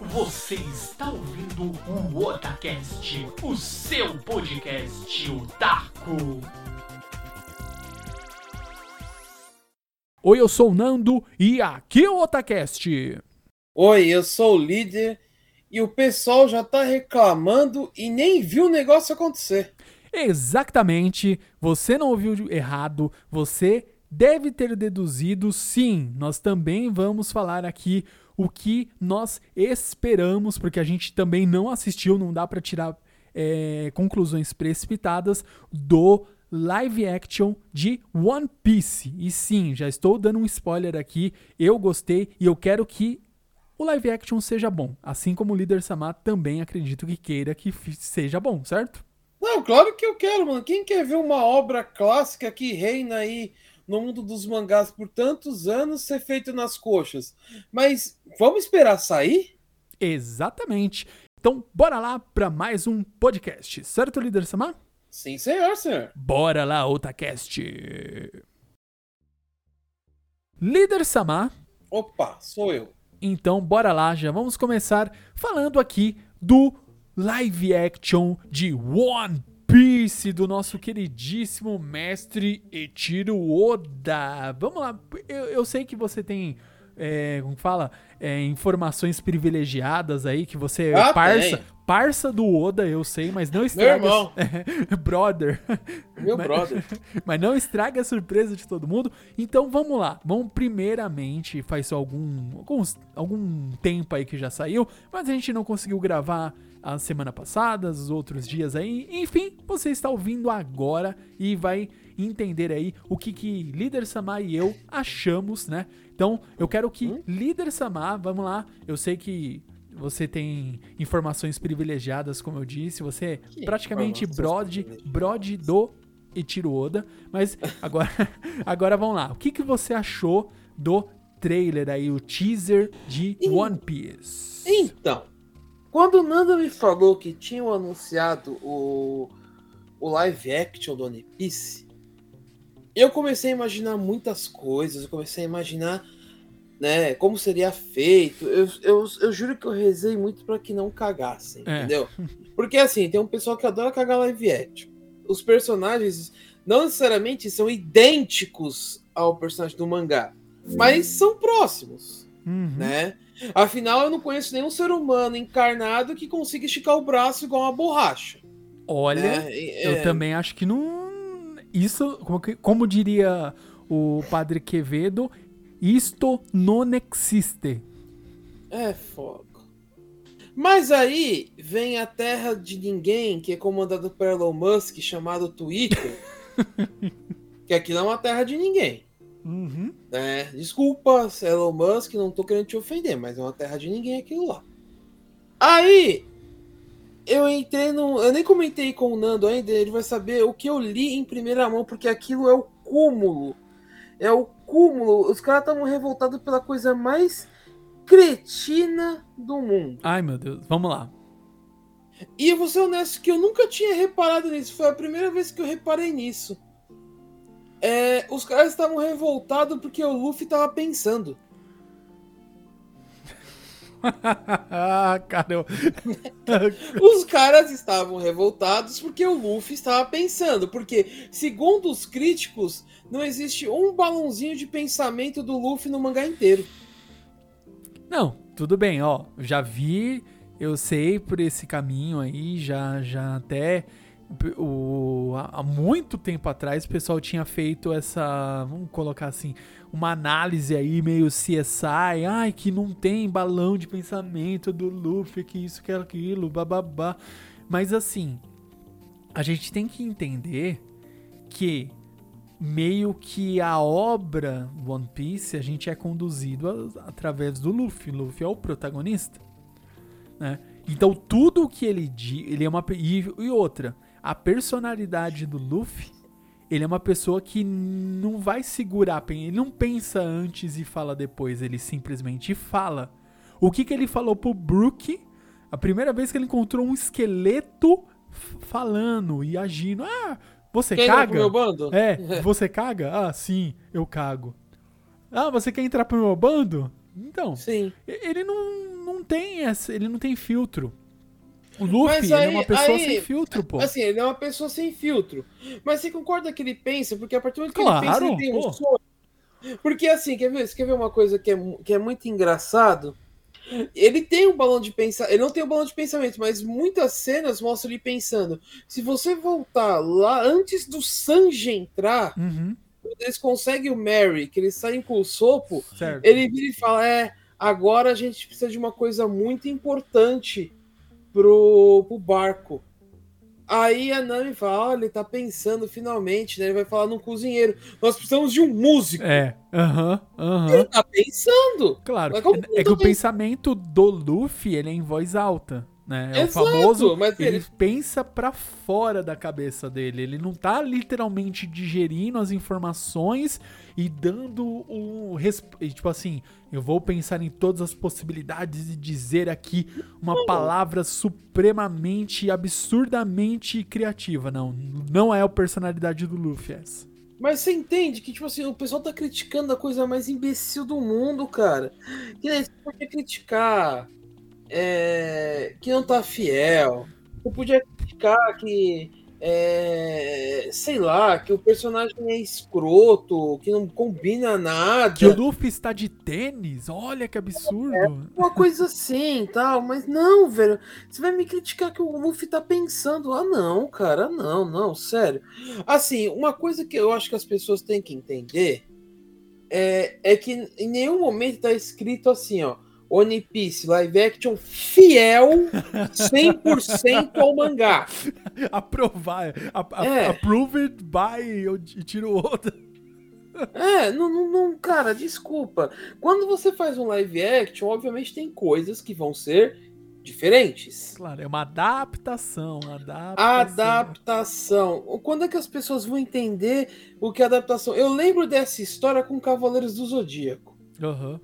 Você está ouvindo o Otacast, o seu podcast otaku. Oi, eu sou o Nando e aqui é o Otacast. Oi, eu sou o líder e o pessoal já tá reclamando e nem viu o negócio acontecer. Exatamente, você não ouviu errado, você deve ter deduzido sim. Nós também vamos falar aqui o que nós esperamos, porque a gente também não assistiu, não dá para tirar é, conclusões precipitadas do live action de One Piece. E sim, já estou dando um spoiler aqui. Eu gostei e eu quero que o live action seja bom. Assim como o líder Samar também acredito que queira que seja bom, certo? Não, claro que eu quero, mano. Quem quer ver uma obra clássica que reina aí no mundo dos mangás por tantos anos ser feito nas coxas. Mas vamos esperar sair? Exatamente. Então, bora lá para mais um podcast, certo, líder Samar? Sim, senhor, senhor. Bora lá, Otacast. Líder Samar. Opa, sou eu. Então, bora lá, já vamos começar falando aqui do live action de One Piece do nosso queridíssimo mestre Echiro Oda. Vamos lá, eu, eu sei que você tem, é, como fala, é, informações privilegiadas aí, que você é ah, parça, parça do Oda, eu sei, mas não estraga. Meu irmão. brother. Meu mas, brother. Mas não estraga a surpresa de todo mundo. Então vamos lá. Vamos primeiramente, faz algum, alguns, algum tempo aí que já saiu, mas a gente não conseguiu gravar a semana passada, os outros dias aí. Enfim, você está ouvindo agora e vai entender aí o que que Líder Samar e eu achamos, né? Então, eu quero que hum? Líder Samar, vamos lá, eu sei que você tem informações privilegiadas, como eu disse, você é que praticamente brode, brode do Ichiro Oda, mas agora, agora vamos lá. O que que você achou do trailer aí, o teaser de One Piece? Então, quando o Nanda me falou que tinham anunciado o, o live action do One Piece, eu comecei a imaginar muitas coisas, eu comecei a imaginar né, como seria feito. Eu, eu, eu juro que eu rezei muito para que não cagassem, é. entendeu? Porque assim, tem um pessoal que adora cagar live action. Os personagens não necessariamente são idênticos ao personagem do mangá, mas são próximos, uhum. né? Afinal, eu não conheço nenhum ser humano encarnado que consiga esticar o braço igual uma borracha. Olha, né? eu é... também acho que não. Isso, como, como diria o padre Quevedo, isto não existe. É fogo. Mas aí vem a terra de ninguém, que é comandado por Elon Musk, chamado Twitter. que aqui não é uma terra de ninguém. Uhum. É, desculpa, Elon Musk, não tô querendo te ofender, mas é uma terra de ninguém aquilo lá. Aí, eu entrei no. Eu nem comentei com o Nando ainda, ele vai saber o que eu li em primeira mão, porque aquilo é o cúmulo. É o cúmulo. Os caras estavam revoltados pela coisa mais cretina do mundo. Ai, meu Deus, vamos lá. E eu vou ser honesto que eu nunca tinha reparado nisso. Foi a primeira vez que eu reparei nisso. É, os caras estavam revoltados porque o Luffy tava pensando. cara, eu... os caras estavam revoltados porque o Luffy estava pensando. Porque, segundo os críticos, não existe um balãozinho de pensamento do Luffy no mangá inteiro. Não, tudo bem, ó. Já vi, eu sei por esse caminho aí, já, já até o, há muito tempo atrás o pessoal tinha feito essa, vamos colocar assim, uma análise aí meio CSI, ai que não tem balão de pensamento do Luffy, que isso, que aquilo, bababá. Mas assim, a gente tem que entender que meio que a obra One Piece a gente é conduzido a, através do Luffy. Luffy é o protagonista, né? Então tudo que ele diz, ele é uma e, e outra, a personalidade do Luffy, ele é uma pessoa que não vai segurar, ele não pensa antes e fala depois, ele simplesmente fala. O que que ele falou pro Brook? A primeira vez que ele encontrou um esqueleto falando e agindo. Ah, você caga? Meu bando? É, você caga? Ah, sim, eu cago. Ah, você quer entrar pro meu bando? Então, sim. ele não, não não tem essa, ele não tem filtro. O Luffy, é aí- uma pessoa aí- sem filtro, pô. Assim, ele é uma pessoa sem filtro. Mas você concorda que ele pensa? Porque a partir do momento que Claro, ele pensa, ele tem um pô. sonho. Porque assim, quer ver, você quer ver uma coisa que é, que é muito engraçado? Ele tem um balão de pensamento. Ele não tem um balão de pensamento, mas muitas cenas mostram ele pensando. Se você voltar lá antes do Sanji entrar, Uhum, eles conseguem o Mary, que eles saem com o sopo, certo. ele vira e fala: É, agora a gente precisa de uma coisa muito importante pro, pro barco. Aí a Nami fala: Olha, ele tá pensando finalmente, né? Ele vai falar num cozinheiro. Nós precisamos de um músico. É, aham, aham. Ele tá pensando. Claro. É, que é que o não tem- pensamento do Luffy, ele é em voz alta, né? É Exato, o famoso, mas ele ele- pensa pra fora da cabeça dele. Ele não tá literalmente digerindo as informações e dando um resp- e, tipo assim, eu vou pensar em todas as possibilidades e dizer aqui uma palavra supremamente absurdamente criativa. Não, não é a personalidade do Luffy essa. Mas você entende que, tipo assim, o pessoal tá criticando a coisa mais imbecil do mundo, cara. Que nem você podia criticar é, que não tá fiel. Você podia criticar que. é, sei lá, que o personagem é escroto, que não combina nada. Que o Luffy está de tênis? Olha que absurdo. Uma coisa assim tal, mas não, velho. Você vai me criticar que o Luffy tá pensando. Ah, não, cara, não, não, sério. Assim, uma coisa que eu acho que as pessoas têm que entender é, é que em nenhum momento tá escrito assim, ó. One Piece live action fiel 100% ao mangá. Aprovar. A, a, É. Approved by. Tiro outra. É, não, não, não, cara, desculpa. Quando você faz um live action, obviamente tem coisas que vão ser diferentes. Claro, é uma adaptação. Adaptação. Adaptação. Quando é que as pessoas vão entender o que é adaptação? Eu lembro dessa história com Cavaleiros do Zodíaco. Aham.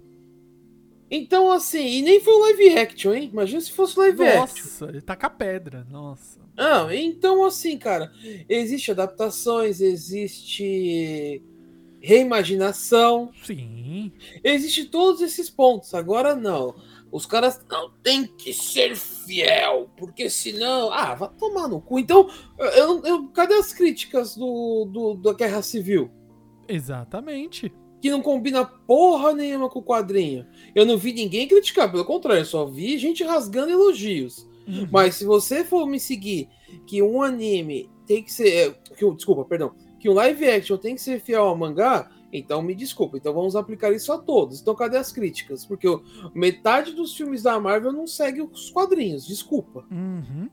Então, assim, e nem foi um live action, hein? Imagina se fosse live action. Nossa, ele taca pedra. Nossa. Não, então, assim, cara, existe adaptações, existe reimaginação, Sim. existe todos esses pontos. Agora, não. Os caras não tem que ser fiel, porque senão. Ah, vai tomar no cu. Então, eu, eu- cadê as críticas do, do, da Guerra Civil? Exatamente. Que não combina porra nenhuma com o quadrinho. Eu não vi ninguém criticar, pelo contrário, só vi gente rasgando elogios. Uhum. Mas se você for me seguir que um anime tem que ser. é, Que, desculpa, perdão. Que um live action tem que ser fiel ao mangá, então me desculpa. Então vamos aplicar isso a todos. Então cadê as críticas? Porque metade dos filmes da Marvel não segue os quadrinhos, desculpa. Uhum.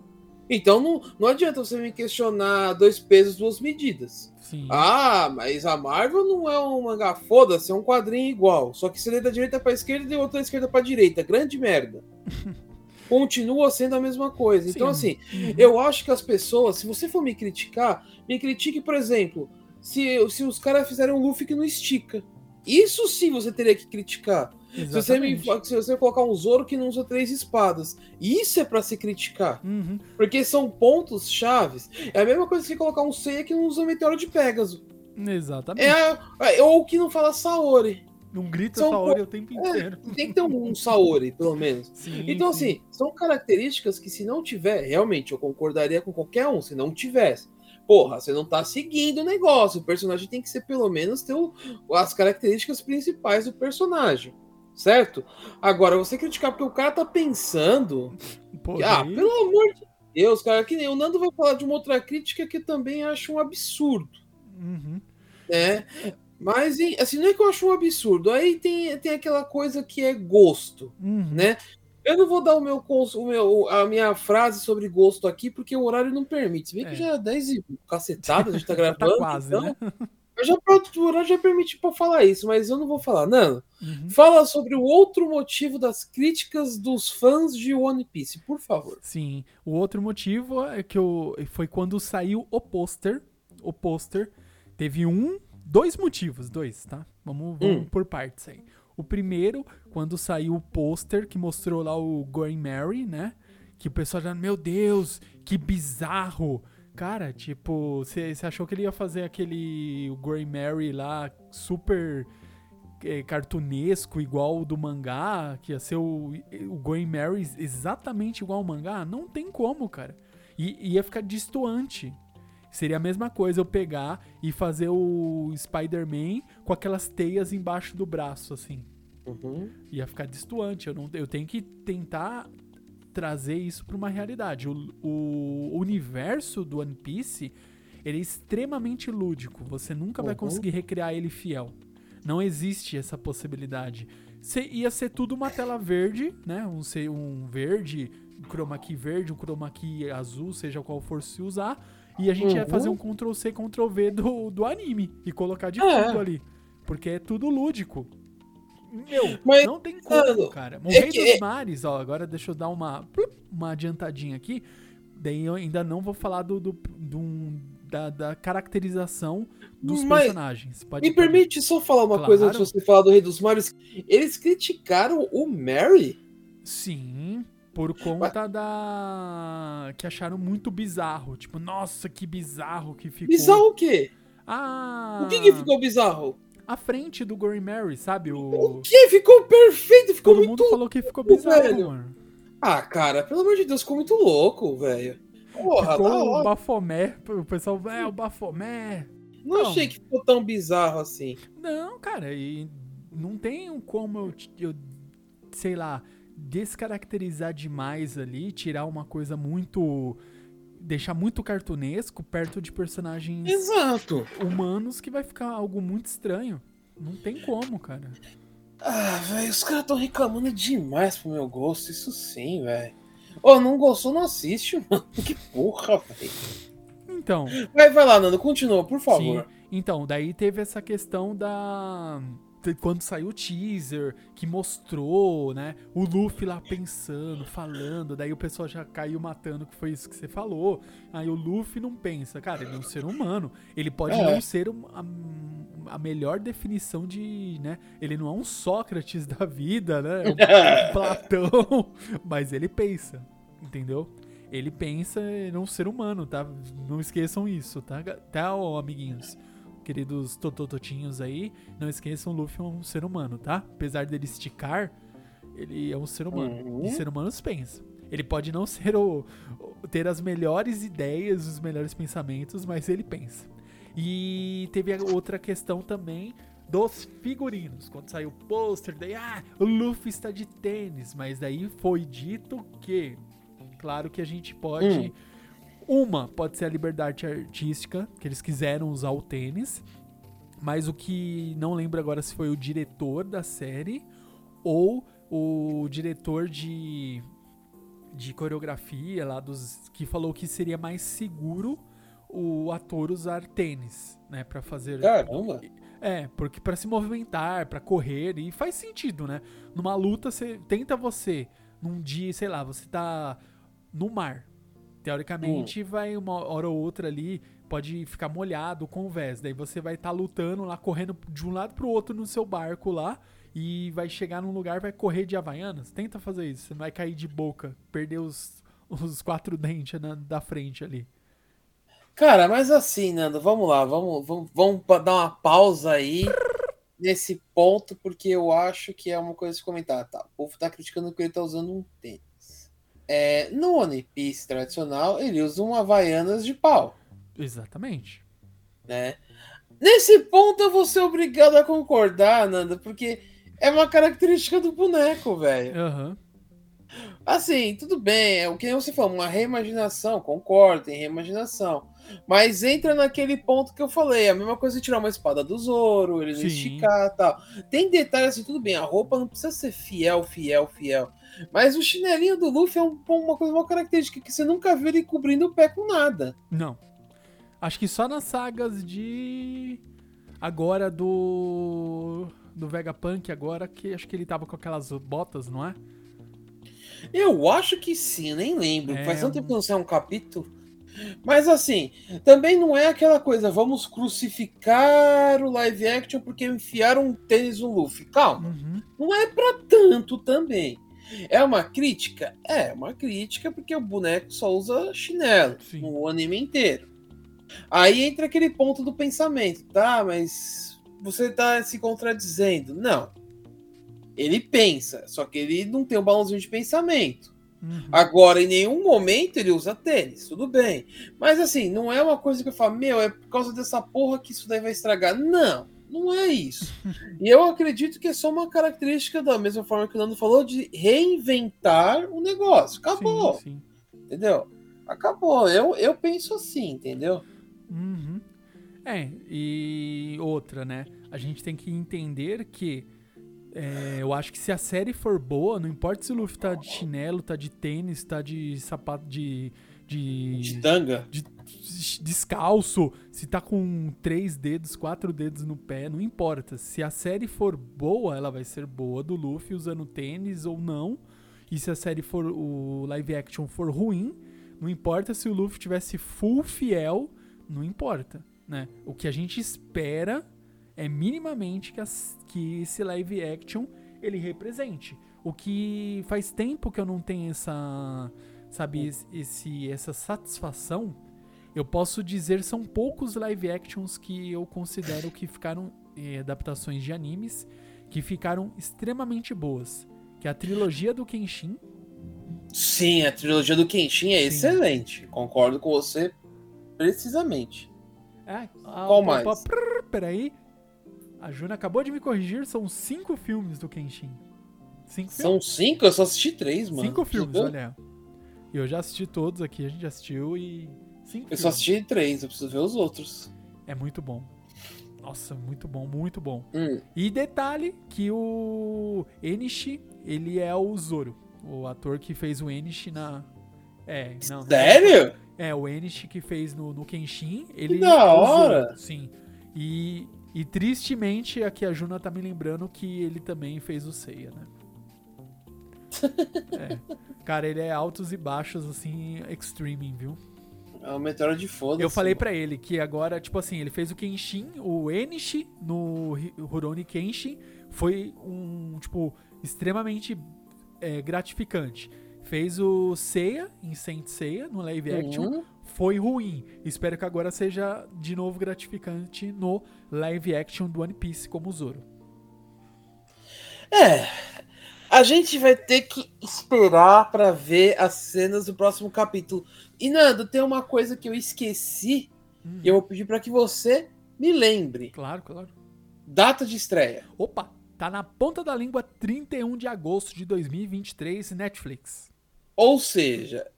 Então não, não adianta você me questionar dois pesos, duas medidas. Sim. Ah, mas a Marvel não é um mangá, foda-se, é um quadrinho igual. Só que você lê da direita pra esquerda e outro da esquerda pra direita. Grande merda. Continua sendo a mesma coisa. Então, Sim. assim, Uhum. eu acho que as pessoas, se você for me criticar, me critique, por exemplo, se, se os caras fizerem um Luffy que não estica. Isso sim você teria que criticar. Se você, me, se você colocar um Zoro que não usa três espadas. Isso é pra se criticar. Uhum. Porque são pontos chaves. É a mesma coisa que colocar um Seiya que não usa meteoro de Pegasus. Exatamente. É, é, ou que não fala Saori. Não grita São Saori o tempo É, inteiro. tem que ter um, um Saori, pelo menos. Sim, Então, sim. assim, são características que se não tiver, realmente, eu concordaria com qualquer um, se não tivesse. Porra, você não tá seguindo o negócio. O personagem tem que ser, pelo menos, ter o- as características principais do personagem. Certo? Agora, você criticar porque o cara tá pensando. Pô, que, ah, pelo amor de Deus, cara, que nem o Nando vai falar de uma outra crítica que eu também acho um absurdo. Uhum. né? Mas, assim, não é que eu acho um absurdo. Aí tem, tem aquela coisa que é gosto, Uhum. né? Eu não vou dar o meu, o meu- a minha frase sobre gosto aqui, porque o horário não permite. Se bem É. que já é 10 e cacetada, a gente tá Já gravando. tá quase, então, né? Eu já, o horário já permite pra falar isso, mas eu não vou falar. Não, Uhum. fala sobre o outro motivo das críticas dos fãs de One Piece, por favor. Sim. O outro motivo é que eu, foi quando saiu o pôster. O pôster teve um, dois motivos, dois, tá? Vamos, vamos Hum. por partes aí. O primeiro, quando saiu o pôster que mostrou lá o Going Mary, né? Que o pessoal já, meu Deus, que bizarro. Cara, tipo, você achou que ele ia fazer aquele o Going Mary lá super é, cartunesco igual o do mangá, que ia ser o, o Going Mary exatamente igual ao mangá, não tem como, cara. E ia ficar distoante. Seria a mesma coisa eu pegar e fazer o Spider-Man com aquelas teias embaixo do braço, assim. Uhum. Ia ficar distoante. Eu, não, eu tenho que tentar trazer isso para uma realidade. O, o, universo do One Piece ele é extremamente lúdico. Você nunca uhum. vai conseguir recriar ele fiel. Não existe essa possibilidade. Se, ia ser tudo uma tela verde, né? Um, um verde, um chroma key verde, um chroma key azul, seja qual for se usar e a gente uhum. ia fazer um Ctrl C, Ctrl V do, do anime e colocar de é. fundo ali. Porque é tudo lúdico. Meu, Mas, não tem como, cara. O é Rei que... dos Mares, ó, agora deixa eu dar uma, uma adiantadinha aqui. Daí eu ainda não vou falar do, do, do da, da, caracterização dos Mas, personagens. Pode, me pode... permite só falar uma claro. coisa antes de você falar do Rei dos Mares. Eles criticaram o Mary? Sim. Por conta da. que acharam muito bizarro. Tipo, nossa, que bizarro que ficou. Bizarro o quê? Ah. O que, que ficou bizarro? A frente do Gory Mary, sabe? O, o que? Ficou perfeito, ficou Todo muito. mundo falou que ficou bizarro, velho. mano. Ah, cara, pelo amor de Deus, ficou muito louco, velho. Porra, ficou o Bafomé. O pessoal, é, o Bafomé. Não, não achei que ficou tão bizarro assim. Não, cara, e não tem como eu, eu sei lá descaracterizar demais ali, tirar uma coisa muito deixar muito cartunesco perto de personagens Exato. humanos que vai ficar algo muito estranho. Não tem como, cara. Ah, velho, os caras estão reclamando demais pro meu gosto, isso sim, velho. Ô, oh, não gostou, não assiste, mano. Que porra, velho. Então. Vai, vai lá, Nando, continua, por favor. Sim. Então, daí teve essa questão da quando saiu o teaser, que mostrou, né, o Luffy lá pensando, falando, daí o pessoal já caiu matando que foi isso que você falou. Aí o Luffy não pensa, cara, ele é um ser humano. Ele pode é. não ser a, a, melhor definição de, né, ele não é um Sócrates da vida, né, é um Platão, mas ele pensa, entendeu? Ele pensa em um ser humano, tá? Não esqueçam isso, tá, tá, amiguinhos? Queridos totototinhos aí, não esqueçam, o Luffy é um ser humano, tá? Apesar dele esticar, ele é um ser humano. Uhum. E ser humanos pensa. Ele pode não ser o, o, ter as melhores ideias, os melhores pensamentos, mas ele pensa. E teve outra questão também dos figurinos. Quando saiu o pôster, daí, ah, o Luffy está de tênis. Mas daí foi dito que, claro que a gente pode hum. Uma pode ser a liberdade artística, que eles quiseram usar o tênis, mas o que não lembro agora se foi o diretor da série ou o diretor de, de coreografia lá dos que falou que seria mais seguro o ator usar tênis, né, para fazer Caramba. É, porque para se movimentar, para correr e faz sentido, né? Numa luta você tenta você num dia, sei lá, você tá no mar, Teoricamente, hum. vai uma hora ou outra ali, pode ficar molhado com o vés. Daí você vai estar tá lutando lá, correndo de um lado pro outro no seu barco lá. E vai chegar num lugar vai correr de Havaianas. Tenta fazer isso. Você não vai cair de boca, perder os, os quatro dentes na, da frente ali. Cara, mas assim, Nando, vamos lá, vamos, vamos, vamos dar uma pausa aí nesse ponto, porque eu acho que é uma coisa de comentar. Tá, o povo tá criticando que ele tá usando um tênis. É, no One Piece tradicional, ele usa um Havaianas de pau. Exatamente. Né? Nesse ponto eu vou ser obrigado a concordar, Nanda, porque é uma característica do boneco, velho. Uhum. Assim, tudo bem, é o que você falou, uma reimaginação, concordo, tem reimaginação. Mas entra naquele ponto que eu falei, a mesma coisa de tirar uma espada do Zoro, eles esticar e tal. Tem detalhes assim, tudo bem, a roupa não precisa ser fiel, fiel, fiel. Mas o chinelinho do Luffy é um, uma coisa, uma característica que você nunca vê ele cobrindo o pé com nada. Não. Acho que só nas sagas de. Agora do. Do Vegapunk, agora que acho que ele tava com aquelas botas, não é? Eu acho que sim, nem lembro. É... Faz tanto tempo que não sai um capítulo. Mas assim, também não é aquela coisa, vamos crucificar o live action porque enfiaram um tênis no Luffy. Calma. Uhum. Não é para tanto também. É uma crítica? É, uma crítica porque o boneco só usa chinelo no anime inteiro. Aí entra aquele ponto do pensamento, tá? Mas você tá se contradizendo. Não. Ele pensa, só que ele não tem um balãozinho de pensamento. Uhum. Agora, em nenhum momento ele usa tênis, tudo bem. Mas assim, não é uma coisa que eu falo, meu, é por causa dessa porra que isso daí vai estragar. Não, não é isso. e eu acredito que é só uma característica da mesma forma que o Nando falou, de reinventar o negócio. Acabou, Sim, sim. entendeu? Acabou. Eu, eu penso assim, entendeu? Uhum. É, e outra, né? A gente tem que entender que é, eu acho que se a série for boa, não importa se o Luffy tá de chinelo, tá de tênis, tá de sapato de. De. De tanga. de- descalço, se tá com três dedos, quatro dedos no pé, não importa. Se a série for boa, ela vai ser boa do Luffy usando tênis ou não. E se a série for o live action for ruim, não importa se o Luffy tivesse full fiel, não importa, né? O que a gente espera é minimamente que, as- que esse live action ele represente. O que faz tempo que eu não tenho essa, sabe, esse, essa satisfação. Eu posso dizer são poucos live actions que eu considero que ficaram eh, adaptações de animes que ficaram extremamente boas. Que é a trilogia do Kenshin, Sim, a trilogia do Kenshin é Sim. excelente. Concordo com você precisamente. É, ah, Qual mais? pá, prrr, peraí. A Juna acabou de me corrigir, são cinco filmes do Kenshin. Cinco São cinco? Eu só assisti três, mano. Cinco filmes, Eu- olha. E eu já assisti todos aqui, a gente já assistiu e. Cinco Eu só filmes. assisti três, eu preciso ver os outros. É muito bom. Nossa, muito bom, muito bom. Hum, E detalhe que o Enishi, ele é o Zoro. O ator que fez o Enishi na. É, não. sério? É, o Enishi que fez no, no Kenshin, ele da é o hora! Zoro, sim. E, e tristemente aqui a Juna tá me lembrando que ele também fez o Seiya, né? É. Cara, ele é altos e baixos, assim, extreming, viu? É uma meteora de foda. Eu falei pra ele que agora, tipo assim, ele fez o Kenshin, o Enishi no Rurouni Kenshin foi um, tipo, extremamente é, gratificante. Fez o Seiya em Saint Seiya no live action, Uhum. foi ruim. Espero que agora seja de novo gratificante no live action do One Piece como Zoro. É. A gente vai ter que esperar pra ver as cenas do próximo capítulo. E Nando, tem uma coisa que eu esqueci Hum, e eu vou pedir pra que você me lembre. Claro, claro. Data de estreia. Opa, tá na ponta da língua 31 de agosto de 2023, Netflix. Ou seja,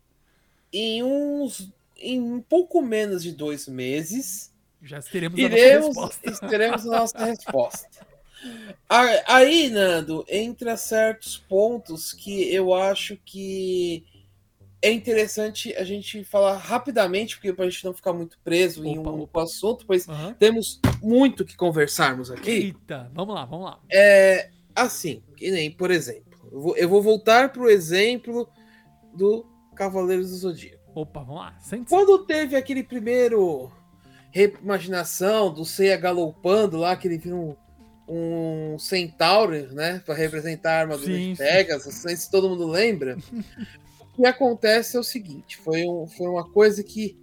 em uns. Em um pouco menos de dois meses, Já teremos a nossa resposta. teremos a nossa resposta. A- Aí, Nando, entra certos pontos que eu acho que é interessante a gente falar rapidamente, porque pra gente não ficar muito preso em Opa, um opa. assunto, pois Aham. temos muito que conversarmos aqui. Eita, vamos lá, vamos lá. É assim, que nem, por exemplo, eu vou, eu vou voltar pro exemplo do Cavaleiros do Zodíaco. Opa, vamos lá. Sente Quando teve aquele primeiro reimaginação do Seiya galopando lá, que ele vira um, um centauro, né? Pra representar a armadura Sim, de sim. Pegasus, não sei se todo mundo lembra. o que acontece é o seguinte: foi, um, foi uma coisa que,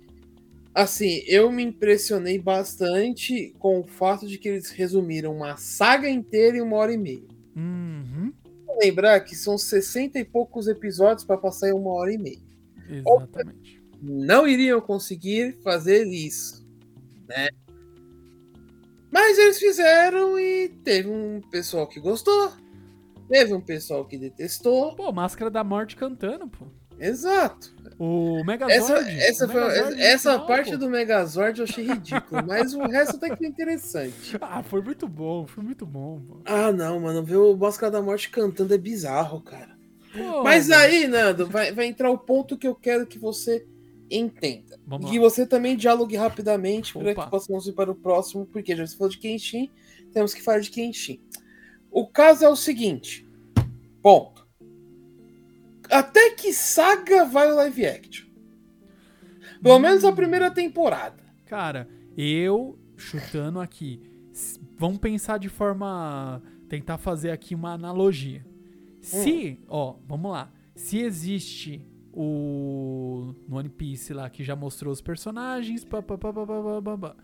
assim, eu me impressionei bastante com o fato de que eles resumiram uma saga inteira em uma hora e meia. Uhum, Lembrar que são 60 e poucos episódios para passar em uma hora e meia. exatamente. não iriam conseguir fazer isso, né? Mas eles fizeram e teve um pessoal que gostou, teve um pessoal que detestou. Pô, Máscara da Morte cantando, pô. Exato. O Megazord. Essa, essa, o foi- Megazord essa final, parte pô. do Megazord eu achei ridículo, mas o resto até que foi interessante. Ah, foi muito bom, foi muito bom, pô. Ah, não, mano, ver o Máscara da Morte cantando é bizarro, cara. Pô, Mas mano. aí, Nando, vai, vai entrar o ponto que eu quero que você entenda. Vamos E que lá. você também dialogue rapidamente para que possamos ir para o próximo, porque já se falou de Kenshin, temos que falar de Kenshin. O caso é o seguinte: ponto. Até que saga vai o live action? Pelo Hum. menos a primeira temporada. Cara, eu chutando aqui. Vamos pensar de forma. Tentar fazer aqui uma analogia. Se, ó, vamos lá. Se existe o. No One Piece lá que já mostrou os personagens. pá, pá, pá, pá, pá, pá, pá.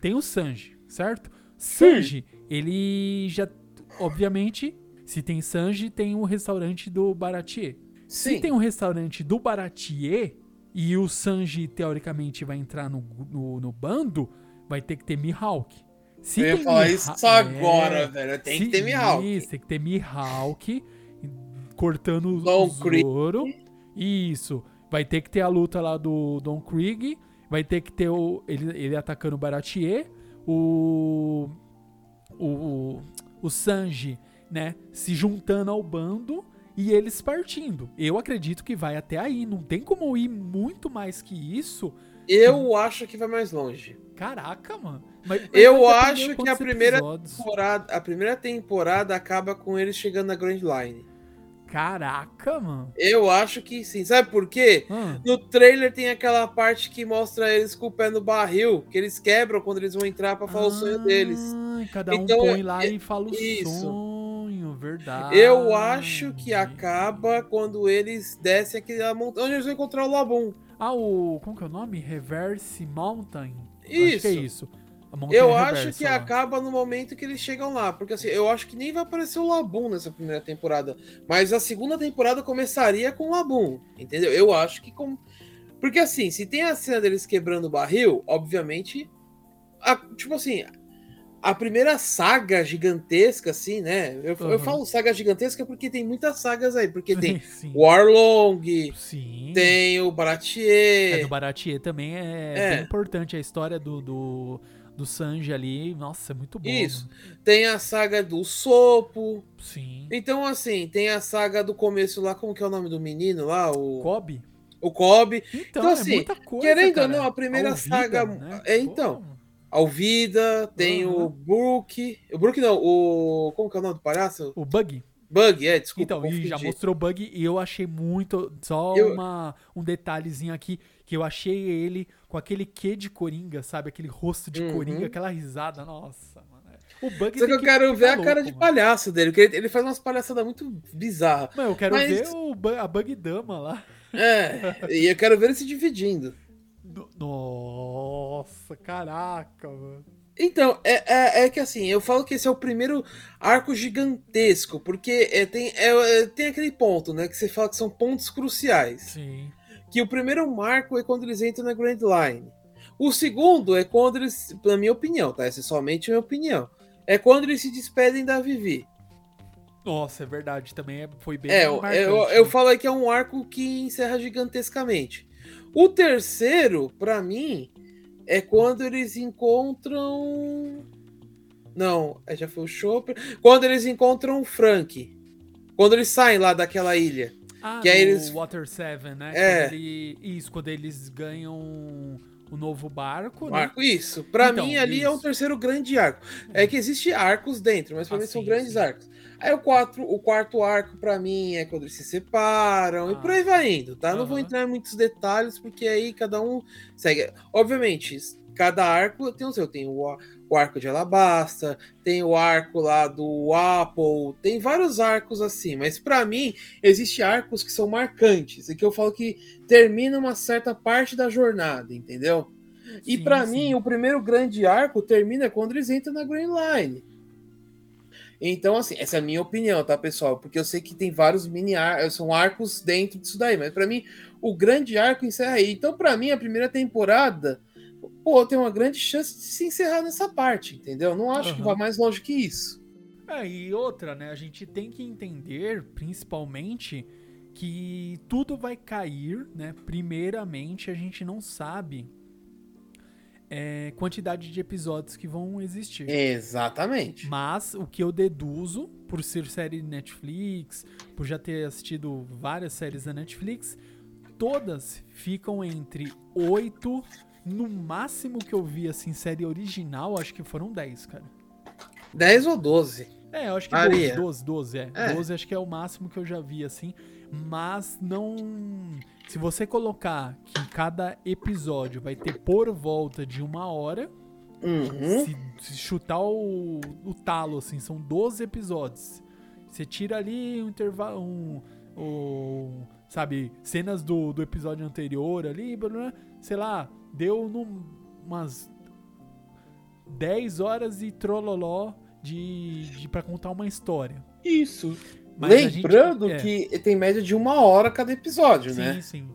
Tem o Sanji, certo? Sanji, ele já. Obviamente, se tem Sanji, tem o restaurante do Baratier. Sim. Se tem um restaurante do Baratier e o Sanji, teoricamente, vai entrar no, no, no bando, vai ter que ter Mihawk. Se eu ia falar isso só agora, É, velho. Tem que ter Mihawk. Isso, tem que ter Mihawk cortando o Don o Zoro. Isso. Vai ter que ter a luta lá do Don Krieg. Vai ter que ter o, ele, ele atacando o Baratier. O, o, o, o Sanji, né? Se juntando ao bando. E eles partindo. Eu acredito que vai até aí. Não tem como ir muito mais que isso. Eu acho que vai mais longe. Caraca, mano. Mas- mas Eu acho que a primeira episódios. Temporada, a primeira temporada acaba com eles chegando na Grand Line. Caraca, mano. Eu acho que sim. Sabe por quê? Ah, No trailer tem aquela parte que mostra eles com o pé no barril, que eles quebram quando eles vão entrar pra falar o sonho deles. Ai, Cada um Então, põe é- lá e fala o isso. sonho, verdade. Eu acho que acaba quando eles descem aquela montanha onde eles vão encontrar o Labum. Ah, o. Como que é o nome? Reverse Mountain? Acho que Isso. é isso. Eu reversa acho que lá. acaba no momento que eles chegam lá, porque assim, eu acho que nem vai aparecer o Labum nessa primeira temporada, mas a segunda temporada começaria com o Labum, entendeu? Eu acho que com porque assim, se tem a cena deles quebrando o barril, obviamente, a- tipo assim, a primeira saga gigantesca assim, né? Eu, eu Aham. falo saga gigantesca porque tem muitas sagas aí, porque tem Sim. Warlong, Sim. tem o É, Baratier, do Baratier também é, É. bem importante. A história do, do, do Sanji ali, nossa, é muito bom. Isso. mano. tem a saga do Sopo, Sim. Então, assim, tem a saga do começo lá, como que é o nome do menino lá? O, Kobe? o Kobe. Então, Então, é assim, muita coisa, querendo ou cara. não, a primeira Alvida, saga- né? é, então. Pô, Alvida, tem o Aham. Brook. O Brook não, o. Como que é o nome do palhaço? O Bug? Bug, é, desculpa. Então, e já mostrou bug e eu achei muito. Só Eu- uma, um detalhezinho aqui, que eu achei ele com aquele quê de coringa, sabe? Aquele rosto de Uhum. coringa, aquela risada. Nossa, mano. O bug Só que eu quero ver a cara de mano. palhaço dele, porque ele, ele faz umas palhaçadas muito bizarras. Mano, eu quero Mas- ver o, a Bug Dama lá. É, e eu quero ver ele se dividindo. No- Nossa, caraca, mano. Então, é, é, é que assim, eu falo que esse é o primeiro arco gigantesco, porque é, tem, é, é, tem aquele ponto, né? Que você fala que são pontos cruciais. Sim. Que o primeiro marco é quando eles entram na Grand Line. O segundo é quando eles, na minha opinião, tá? Essa é somente a minha opinião. É quando eles se despedem da Vivi. Nossa, é verdade. Também é- foi bem É, eu, marcante, eu, né? eu falo aí que é um arco que encerra gigantescamente. O terceiro, pra mim, é quando eles encontram. Não, já foi o Chopper. Quando eles encontram o Frank. Quando eles saem lá daquela ilha. Ah, que aí eles- Water 7, né? É. Quando ele- Isso, quando eles ganham o novo barco, né? Marco, isso. Pra Então, mim, ali é o terceiro grande arco. É que existe arcos dentro, mas pra Ah, mim são grandes sim. arcos. Aí o, quatro, o quarto arco, pra mim, é quando eles se separam e Ah. por aí vai indo, tá? Não vou entrar em muitos detalhes, porque aí cada um segue. Obviamente, cada arco tem o seu. Tem o, o arco de Alabasta, tem o arco lá do Apple, tem vários arcos assim, mas pra mim, existem arcos que são marcantes, e que eu falo que termina uma certa parte da jornada, entendeu? E Sim, sim. mim, o primeiro grande arco termina quando eles entram na Green Line. Então, assim, essa é a minha opinião, tá, pessoal? Porque eu sei que tem vários mini arcos, são arcos dentro disso daí, mas pra mim, o grande arco encerra aí. Então, pra mim, a primeira temporada, pô, tem uma grande chance de se encerrar nessa parte, entendeu? Não acho que Aham. vá mais longe que isso. É, e outra, né? A gente tem que entender, principalmente, que tudo vai cair, né? Primeiramente, a gente não sabe é, quantidade de episódios que vão existir. Exatamente. Mas o que eu deduzo, por ser série Netflix, por já ter assistido várias séries da Netflix, todas ficam entre 8, no máximo que eu vi, assim, série original, acho que foram 10, cara. 10 ou 12. É, eu acho que Varia. 12, 12, 12, é. É. 12 acho que é o máximo que eu já vi, assim. Mas não. Se você colocar que cada episódio vai ter por volta de uma hora, Uhum. se, se chutar o, o talo, assim, são 12 episódios. Você tira ali um intervalo. Um, um, sabe, cenas do, do episódio anterior ali, sei lá, deu num, umas 10 horas e trololó de, de para contar uma história. Isso. Mas Lembrando gente- é, que tem média de uma hora cada episódio, sim, né? sim.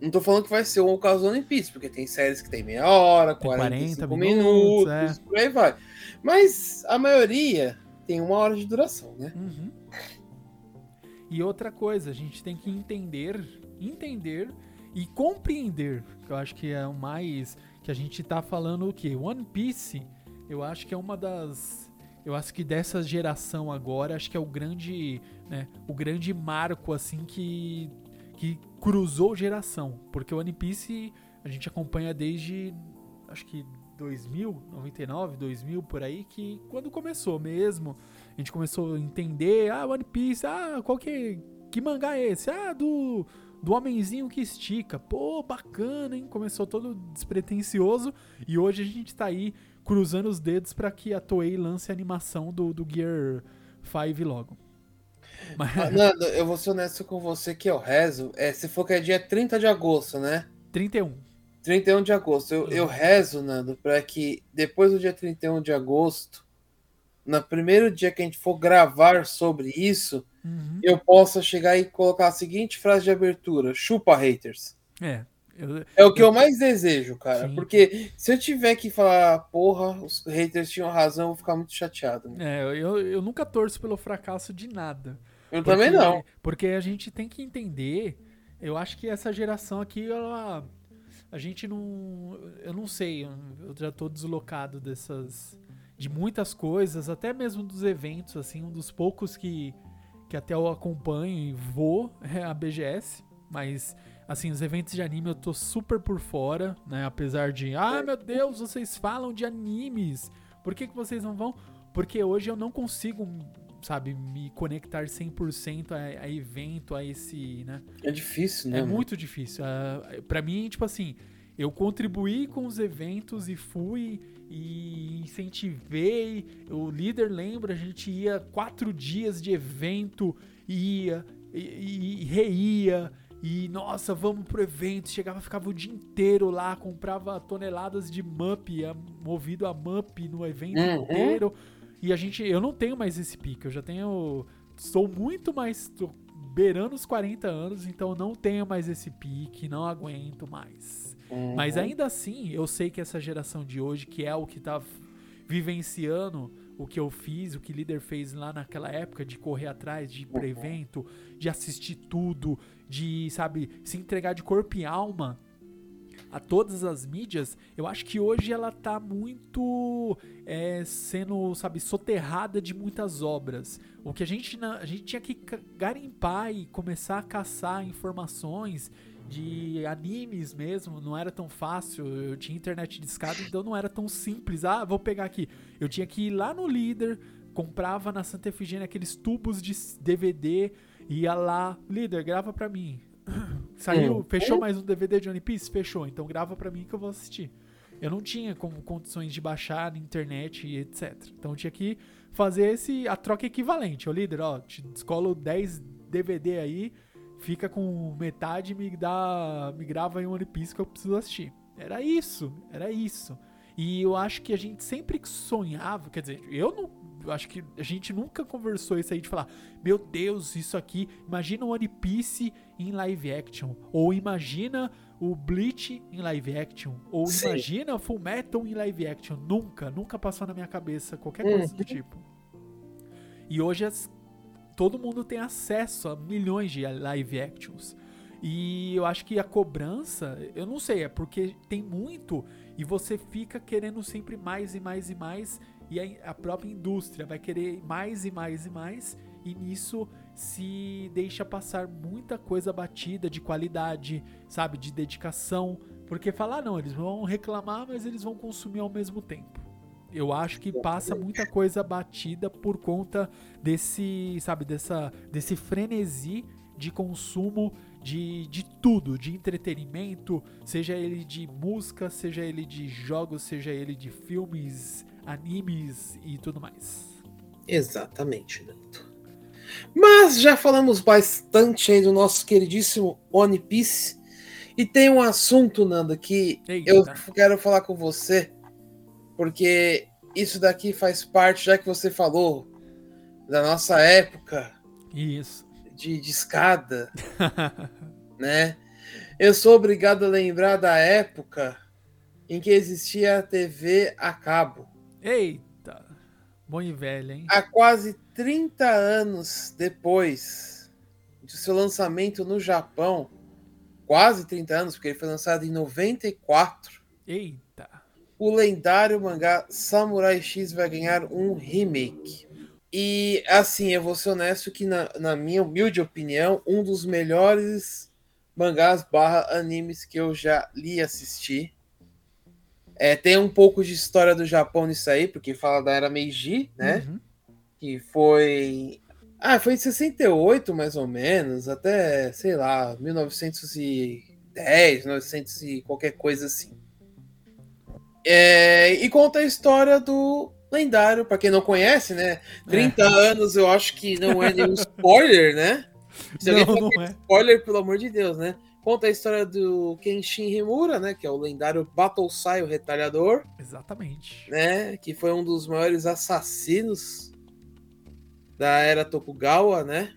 Não tô falando que vai ser o caso do One Piece, porque tem séries que tem meia hora, Tem 45 40 minutos, minutos, por aí vai. Mas a maioria tem uma hora de duração, né? Uhum. E outra coisa, a gente tem que entender, entender e compreender, eu acho que é o mais que a gente tá falando o que One Piece, eu acho que é uma das eu acho que dessa geração agora, acho que é o grande, né, o grande marco assim que que cruzou geração, porque o One Piece a gente acompanha desde acho que 2000, 99, 2000 por aí que quando começou mesmo, a gente começou a entender, ah, One Piece, ah, qual que que mangá é esse? Ah, do do homenzinho que estica. Pô, bacana, hein? Começou todo despretensioso e hoje a gente tá aí cruzando os dedos pra que a Toei lance a animação do, do Gear 5 logo. Mas, Ah, Nando, eu vou ser honesto com você que eu rezo. É, você falou que é dia 30 de agosto, né? 31. 31 de agosto. Eu, eu rezo, Nando, para que depois do dia 31 de agosto, no primeiro dia que a gente for gravar sobre isso, Uhum. eu possa chegar e colocar a seguinte frase de abertura: chupa haters. É. eu- É o que eu mais desejo, cara. Sim. Porque se eu tiver que falar, porra, os haters tinham razão, eu vou ficar muito chateado. né? é, eu, eu nunca torço pelo fracasso de nada. Eu Porque- também não. Porque a gente tem que entender. Eu acho que essa geração aqui, ela. A gente não. Eu não sei. Eu já tô deslocado dessas. De muitas coisas, até mesmo dos eventos, assim. Um dos poucos que, que até eu acompanho e vou é a BGS. Mas, assim, os eventos de anime eu tô super por fora, né? Apesar de. Ah, meu Deus, vocês falam de animes. Por que, que vocês não vão? Porque hoje eu não consigo sabe, me conectar 100% a, a evento, a esse, né? É difícil, né? É mano? muito difícil. Uh, para mim, tipo assim, eu contribuí com os eventos e fui e incentivei. O líder lembra, a gente ia quatro dias de evento, ia e, e, e reía. E nossa, vamos pro evento. Chegava, ficava o dia inteiro lá, comprava toneladas de mup, movido a mup no evento Uhum. inteiro. E a gente, eu não tenho mais esse pique, eu já tenho, sou muito mais, tô beirando os 40 anos, então não tenho mais esse pique, não aguento mais. Uhum. Mas ainda assim, eu sei que essa geração de hoje, que é o que tá vivenciando o que eu fiz, o que o líder fez lá naquela época, de correr atrás, de ir pro evento, de assistir tudo, de, sabe, se entregar de corpo e alma a todas as mídias, eu acho que hoje ela tá muito é, sendo, sabe, soterrada de muitas obras. O que a gente, a gente tinha que garimpar e começar a caçar informações de animes mesmo, não era tão fácil. Eu tinha internet de escada, então não era tão simples. Ah, vou pegar aqui. Eu tinha que ir lá no líder, comprava na Santa Efigênia aqueles tubos de DVD, ia lá, líder, grava pra mim. Saiu, Hum. fechou mais um DVD de One Piece? Fechou, então grava pra mim que eu vou assistir. Eu não tinha como condições de baixar na internet e etc. Então eu tinha que fazer esse, a troca equivalente. Ô líder, ó, te descolo 10 DVD aí, fica com metade e me dá. me grava em One Piece que eu preciso assistir. Era isso, era isso. E eu acho que a gente sempre sonhava, quer dizer, eu não. eu acho que a gente nunca conversou isso aí de falar, meu Deus, isso aqui. Imagina o One Piece em live action. Ou imagina o Bleach em live action. Ou Sim. imagina Full Metal em live action. Nunca, nunca passou na minha cabeça qualquer coisa do tipo. E hoje as- todo mundo tem acesso a milhões de live actions. E eu acho que a cobrança, eu não sei, é porque tem muito e você fica querendo sempre mais e mais e mais. E a, a própria indústria vai querer mais e mais e mais. E nisso se deixa passar muita coisa batida de qualidade, sabe? De dedicação. Porque falar, não, eles vão reclamar, mas eles vão consumir ao mesmo tempo. Eu acho que passa muita coisa batida por conta desse, sabe, dessa, desse frenesi de consumo de, de tudo, de entretenimento, seja ele de música, seja ele de jogos, seja ele de filmes, animes e tudo mais. Exatamente, Nando. Mas já falamos bastante aí do nosso queridíssimo One Piece. E tem um assunto, Nando, que Eita. eu quero falar com você. Porque isso daqui faz parte, já que você falou da nossa época Isso. de, de escada, né? Eu sou obrigado a lembrar da época em que existia a TV a cabo. Eita. Bom e velho, hein? Há quase 30 anos depois do seu lançamento no Japão, quase 30 anos, porque ele foi lançado em 94, Eita. o lendário mangá Samurai X vai ganhar um remake. E assim, eu vou ser honesto que na, na minha humilde opinião, um dos melhores mangás barra animes que eu já li e assisti. É, tem um pouco de história do Japão nisso aí, porque fala da era Meiji, né? Uhum. que foi. Ah, foi em 68, mais ou menos, até, sei lá, 1910, 900 e qualquer coisa assim. É, e conta a história do lendário, pra quem não conhece, né? 30 anos eu acho que não é nenhum spoiler, né? Se alguém Não, é é. spoiler, pelo amor de Deus, né? Conta a história do Kenshin Himura, né? Que é o lendário Battle Sai, o retalhador Exatamente. né? Que foi um dos maiores assassinos da era Tokugawa, né?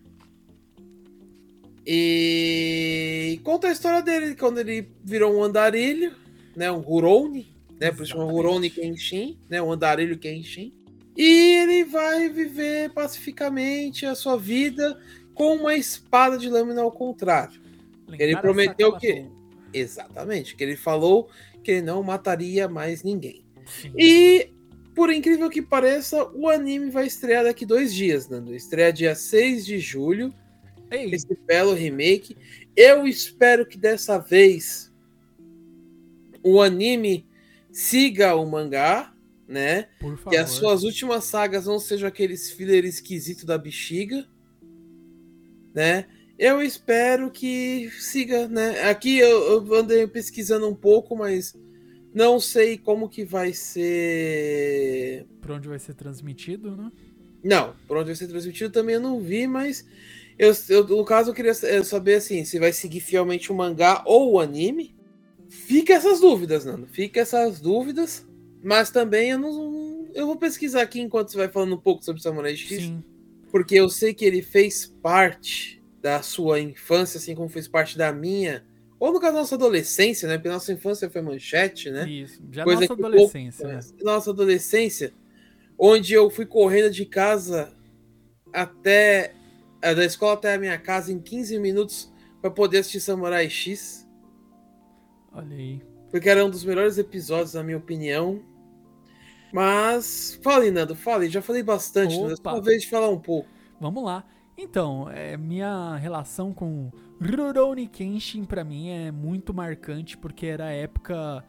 E conta a história dele quando ele virou um andarilho, né? Um Huroni, né? Por isso chama Exatamente. Huroni Kenshin, né? Um andarilho Kenshin. E ele vai viver pacificamente a sua vida com uma espada de lâmina ao contrário. Lendária prometeu que-. Exatamente, que ele falou que ele não mataria mais ninguém. Sim. E, por incrível que pareça, o anime vai estrear daqui dois dias, Nando. Estreia dia 6 de julho, Ei, esse belo remake. Eu espero que dessa vez o anime siga o mangá, né? Que as suas últimas sagas não sejam aqueles filler esquisito da bexiga, né? Eu espero que siga, né? Aqui eu, eu andei pesquisando um pouco, mas não sei como que vai ser. Por onde vai ser transmitido, né? Não, por onde vai ser transmitido também eu não vi, mas eu, eu- no caso eu queria saber assim, se vai seguir fielmente o mangá ou o anime. Fica essas dúvidas, Nando. Fica essas dúvidas, mas também eu não. Eu vou pesquisar aqui enquanto você vai falando um pouco sobre Samurai X. Sim. Porque eu sei que ele fez parte da sua infância, assim como fez parte da minha. Ou no caso da nossa adolescência, né? Porque nossa infância foi manchete, né? Isso. Já Coisa nossa adolescência, né? Nossa adolescência, onde eu fui correndo de casa até. eh, da escola até a minha casa em 15 minutos para poder assistir Samurai X. Olha aí. Porque era um dos melhores episódios, na minha opinião. Mas. Fale, Nando, fale. Já falei bastante, Nando. É Opa. só uma vez de falar um pouco. Vamos lá. Então, é, minha relação com Rurouni Kenshin pra mim é muito marcante porque era a época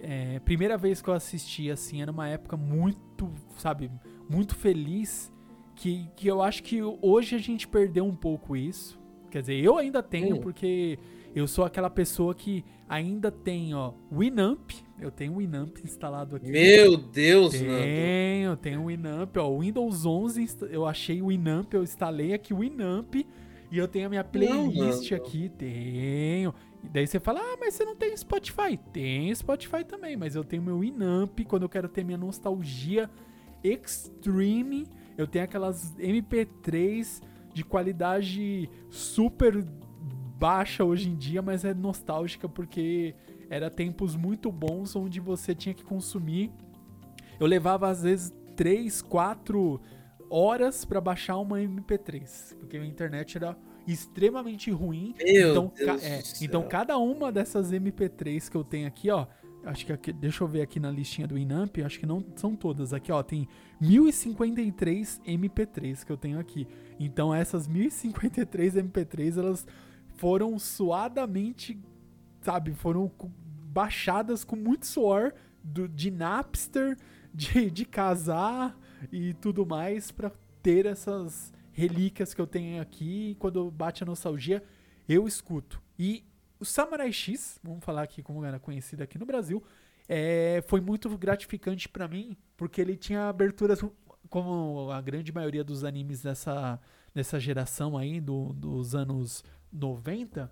é, primeira vez que eu assisti assim, era uma época muito, sabe, muito feliz que, que eu acho que hoje a gente perdeu um pouco isso. Quer dizer, eu ainda tenho Hum. porque eu sou aquela pessoa que ainda tem, ó, Winamp, eu tenho o Winamp instalado aqui. Meu Deus, Nando. Tenho, tenho o Winamp, ó. O Windows 11, insta- eu achei o Winamp, eu instalei aqui o Winamp e eu tenho a minha playlist Nando. aqui. Tenho. E daí você fala, ah, mas você não tem Spotify? Tem Spotify também, mas eu tenho meu Winamp quando eu quero ter minha nostalgia extreme. Eu tenho aquelas MP3 de qualidade super baixa hoje em dia, mas é nostálgica porque era tempos muito bons onde você tinha que consumir. Eu levava às vezes 3, 4 horas pra baixar uma MP3, porque a internet era extremamente ruim. Meu então, ca- é, então cada uma dessas MP3 que eu tenho aqui, ó, acho que aqui, deixa eu ver aqui na listinha do Inamp, acho que não são todas. Aqui, ó, tem 1053 MP3 que eu tenho aqui. Então essas 1053 MP3, elas foram suadamente, sabe, foram baixadas com muito suor do, de Napster, de, de casar e tudo mais pra ter essas relíquias que eu tenho aqui. Quando bate a nostalgia, eu escuto. E o Samurai X, vamos falar aqui como era conhecido aqui no Brasil, é, foi muito gratificante pra mim, porque ele tinha aberturas como a grande maioria dos animes dessa, dessa geração aí, do- dos anos 90,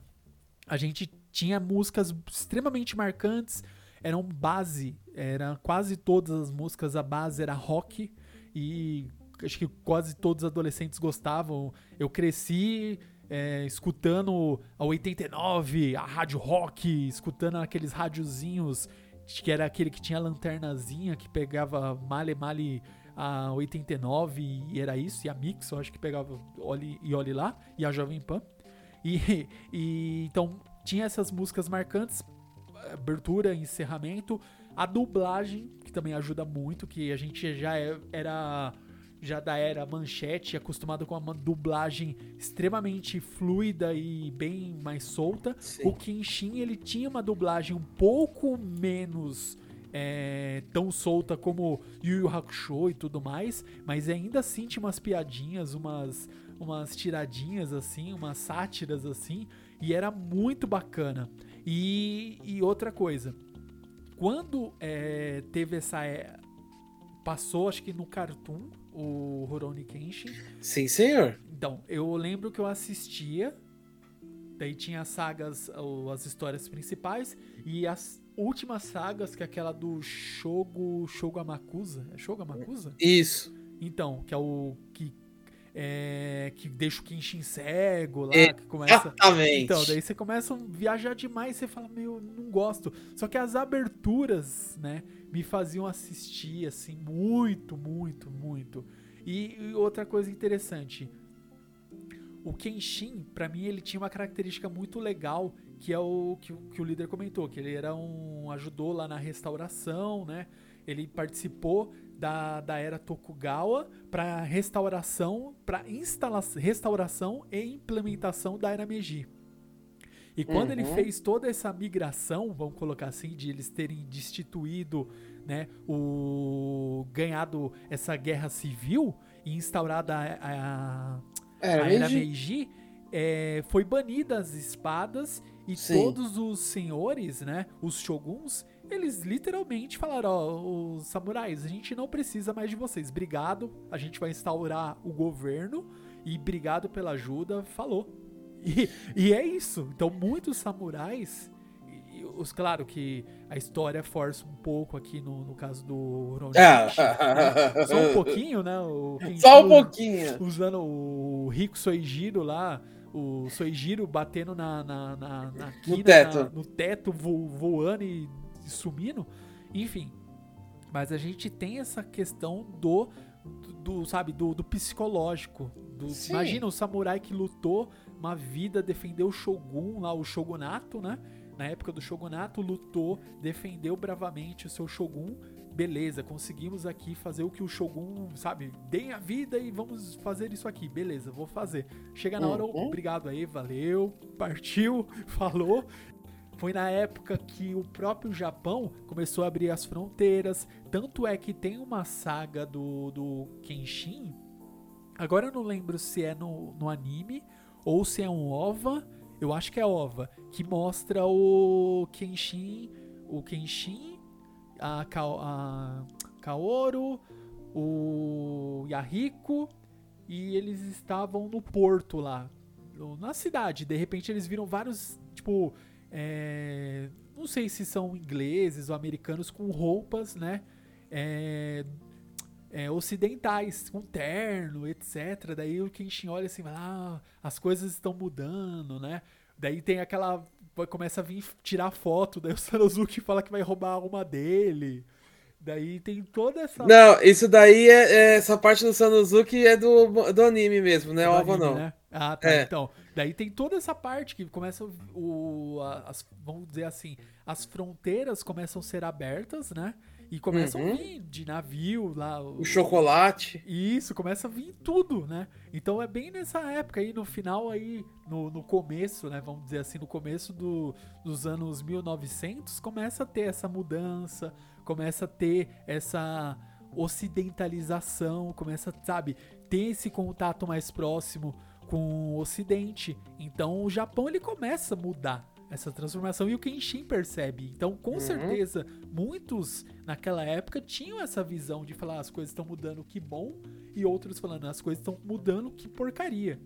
a gente tinha músicas extremamente marcantes. eram base, era quase todas as músicas, a base era rock e acho que quase todos os adolescentes gostavam. Eu cresci é, escutando a 89, a rádio rock, escutando aqueles rádiozinhos que era aquele que tinha lanternazinha que pegava male male a 89 e era isso, e a Mix, eu acho que pegava olhe, e olhe lá, e a Jovem Pan. E, e então tinha essas músicas marcantes, abertura, encerramento, a dublagem, que também ajuda muito, que a gente já é, era já da era manchete, acostumado com uma dublagem extremamente fluida e bem mais solta. Sim. O Kenshin, ele tinha uma dublagem um pouco menos é, tão solta como Yu Yu Hakusho e tudo mais, mas ainda assim tinha umas piadinhas, umas, umas tiradinhas assim, umas sátiras assim, e era muito bacana. E, e outra coisa, quando é, teve essa. É, passou, acho que no Cartoon, o Rurouni Kenshin. Sim, senhor. Então, eu lembro que eu assistia. Daí tinha as sagas, as histórias principais. E as últimas sagas, que é aquela do Shogo, Shogo Amakusa. É Shogo Amakusa? Isso. Então, que é o que é, que deixa o Kenshin cego lá, que começa. Exatamente. Então, daí você começa a viajar demais, você fala, meu, não gosto. Só que as aberturas, né, me faziam assistir, assim, muito, muito, muito. E, e outra coisa interessante, o Kenshin, para mim, ele tinha uma característica muito legal, que é o que, que o líder comentou, que ele era um. ajudou lá na restauração, né? Ele participou da, da era Tokugawa para restauração, para restauração e implementação da era Meiji. E quando uhum. ele fez toda essa migração, vamos colocar assim, de eles terem destituído, né, o ganhado essa guerra civil e instaurado a, a, a era Meiji, é, foi banida as espadas e Sim. todos os senhores, né, os shoguns, eles literalmente falaram: ó, os samurais, a gente não precisa mais de vocês. Obrigado, a gente vai instaurar o governo e obrigado pela ajuda. Falou. E, e é isso. Então, muitos samurais. E, os, claro que a história força um pouco aqui no, no caso do Ron ah. né? Só um pouquinho, né? O, Só um pouquinho. Usando o Rico Soijiro lá o Soijiro batendo na, na, na, na quina, no teto, na, no teto vo, voando e sumindo. Enfim. Mas a gente tem essa questão do, do, sabe, do, do psicológico. Do, imagina o samurai que lutou uma vida, defendeu o Shogun, lá o Shogunato, né? Na época do Shogunato, lutou, defendeu bravamente o seu Shogun. Beleza, conseguimos aqui fazer o que o Shogun, sabe? Deem a vida e vamos fazer isso aqui. Beleza, vou fazer. Chega na hora, uhum. obrigado aí, valeu, partiu, falou. Foi na época que o próprio Japão começou a abrir as fronteiras. Tanto é que tem uma saga do, do Kenshin. Agora eu não lembro se é no, no anime ou se é um OVA. Eu acho que é OVA. Que mostra o Kenshin. O Kenshin. A, Ka, a Kaoru. O Yahiko. E eles estavam no porto lá. Na cidade. De repente eles viram vários. Tipo é, não sei se são ingleses ou americanos com roupas, né? É, é, ocidentais, com terno, etc. Daí o Kenshin olha assim, ah, as coisas estão mudando, né? Daí tem aquela. Começa a vir tirar foto, daí o Sanosuke fala que vai roubar a alma dele. Daí tem toda essa. Não, isso daí é, é essa parte do Sanosuke é do, do anime mesmo, né? É OVA não. Né? Ah, tá. É. Então, daí tem toda essa parte que começa o. As, vamos dizer assim, as fronteiras começam a ser abertas, né? E começam uhum. a vir de navio lá. O, o, chocolate. Isso, começa a vir tudo, né? Então é bem nessa época aí, no final aí, no, no começo, né? Vamos dizer assim, no começo do, dos anos 1900, começa a ter essa mudança, começa a ter essa ocidentalização, começa, sabe, ter esse contato mais próximo com o Ocidente. Então o Japão ele começa a mudar essa transformação e o Kenshin percebe. Então, com uhum. certeza, muitos naquela época tinham essa visão de falar as coisas estão mudando, que bom, e outros falando as coisas estão mudando, que porcaria.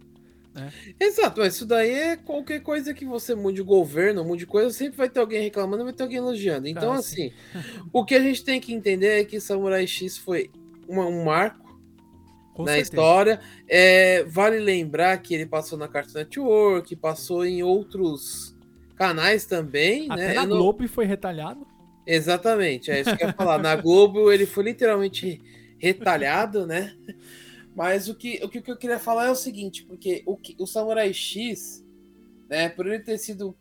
né? Exato, isso daí é qualquer coisa que você mude o governo, mude coisa, sempre vai ter alguém reclamando, vai ter alguém elogiando. Então, Ah, assim, o que a gente tem que entender é que Samurai X foi uma- um marco Com na certeza. história. É, vale lembrar que ele passou na Cartoon Network, passou em outros canais também, Até né? na Eu não- Globo foi retalhado. Exatamente, é isso que eu ia falar. Na Globo ele foi literalmente retalhado, né? Mas o que, o que eu queria falar é o seguinte, porque o, o Samurai X, né, por ele ter sido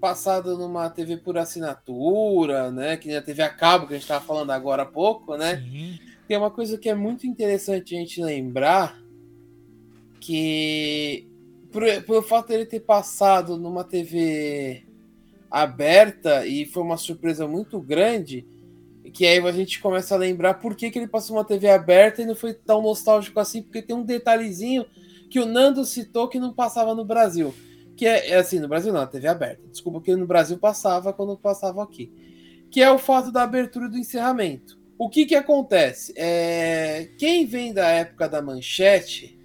passado numa TV por assinatura, né, que nem a TV a cabo que a gente estava falando agora há pouco, né? Sim. Tem uma coisa que é muito interessante a gente lembrar que pelo fato dele ter passado numa TV aberta e foi uma surpresa muito grande, que aí a gente começa a lembrar por que, que ele passou uma TV aberta e não foi tão nostálgico assim, porque tem um detalhezinho que o Nando citou que não passava no Brasil. Que é, é assim, no Brasil não, TV aberta. Desculpa que no Brasil passava quando passava aqui. Que é o fato da abertura do encerramento. O que que acontece? É, quem vem da época da manchete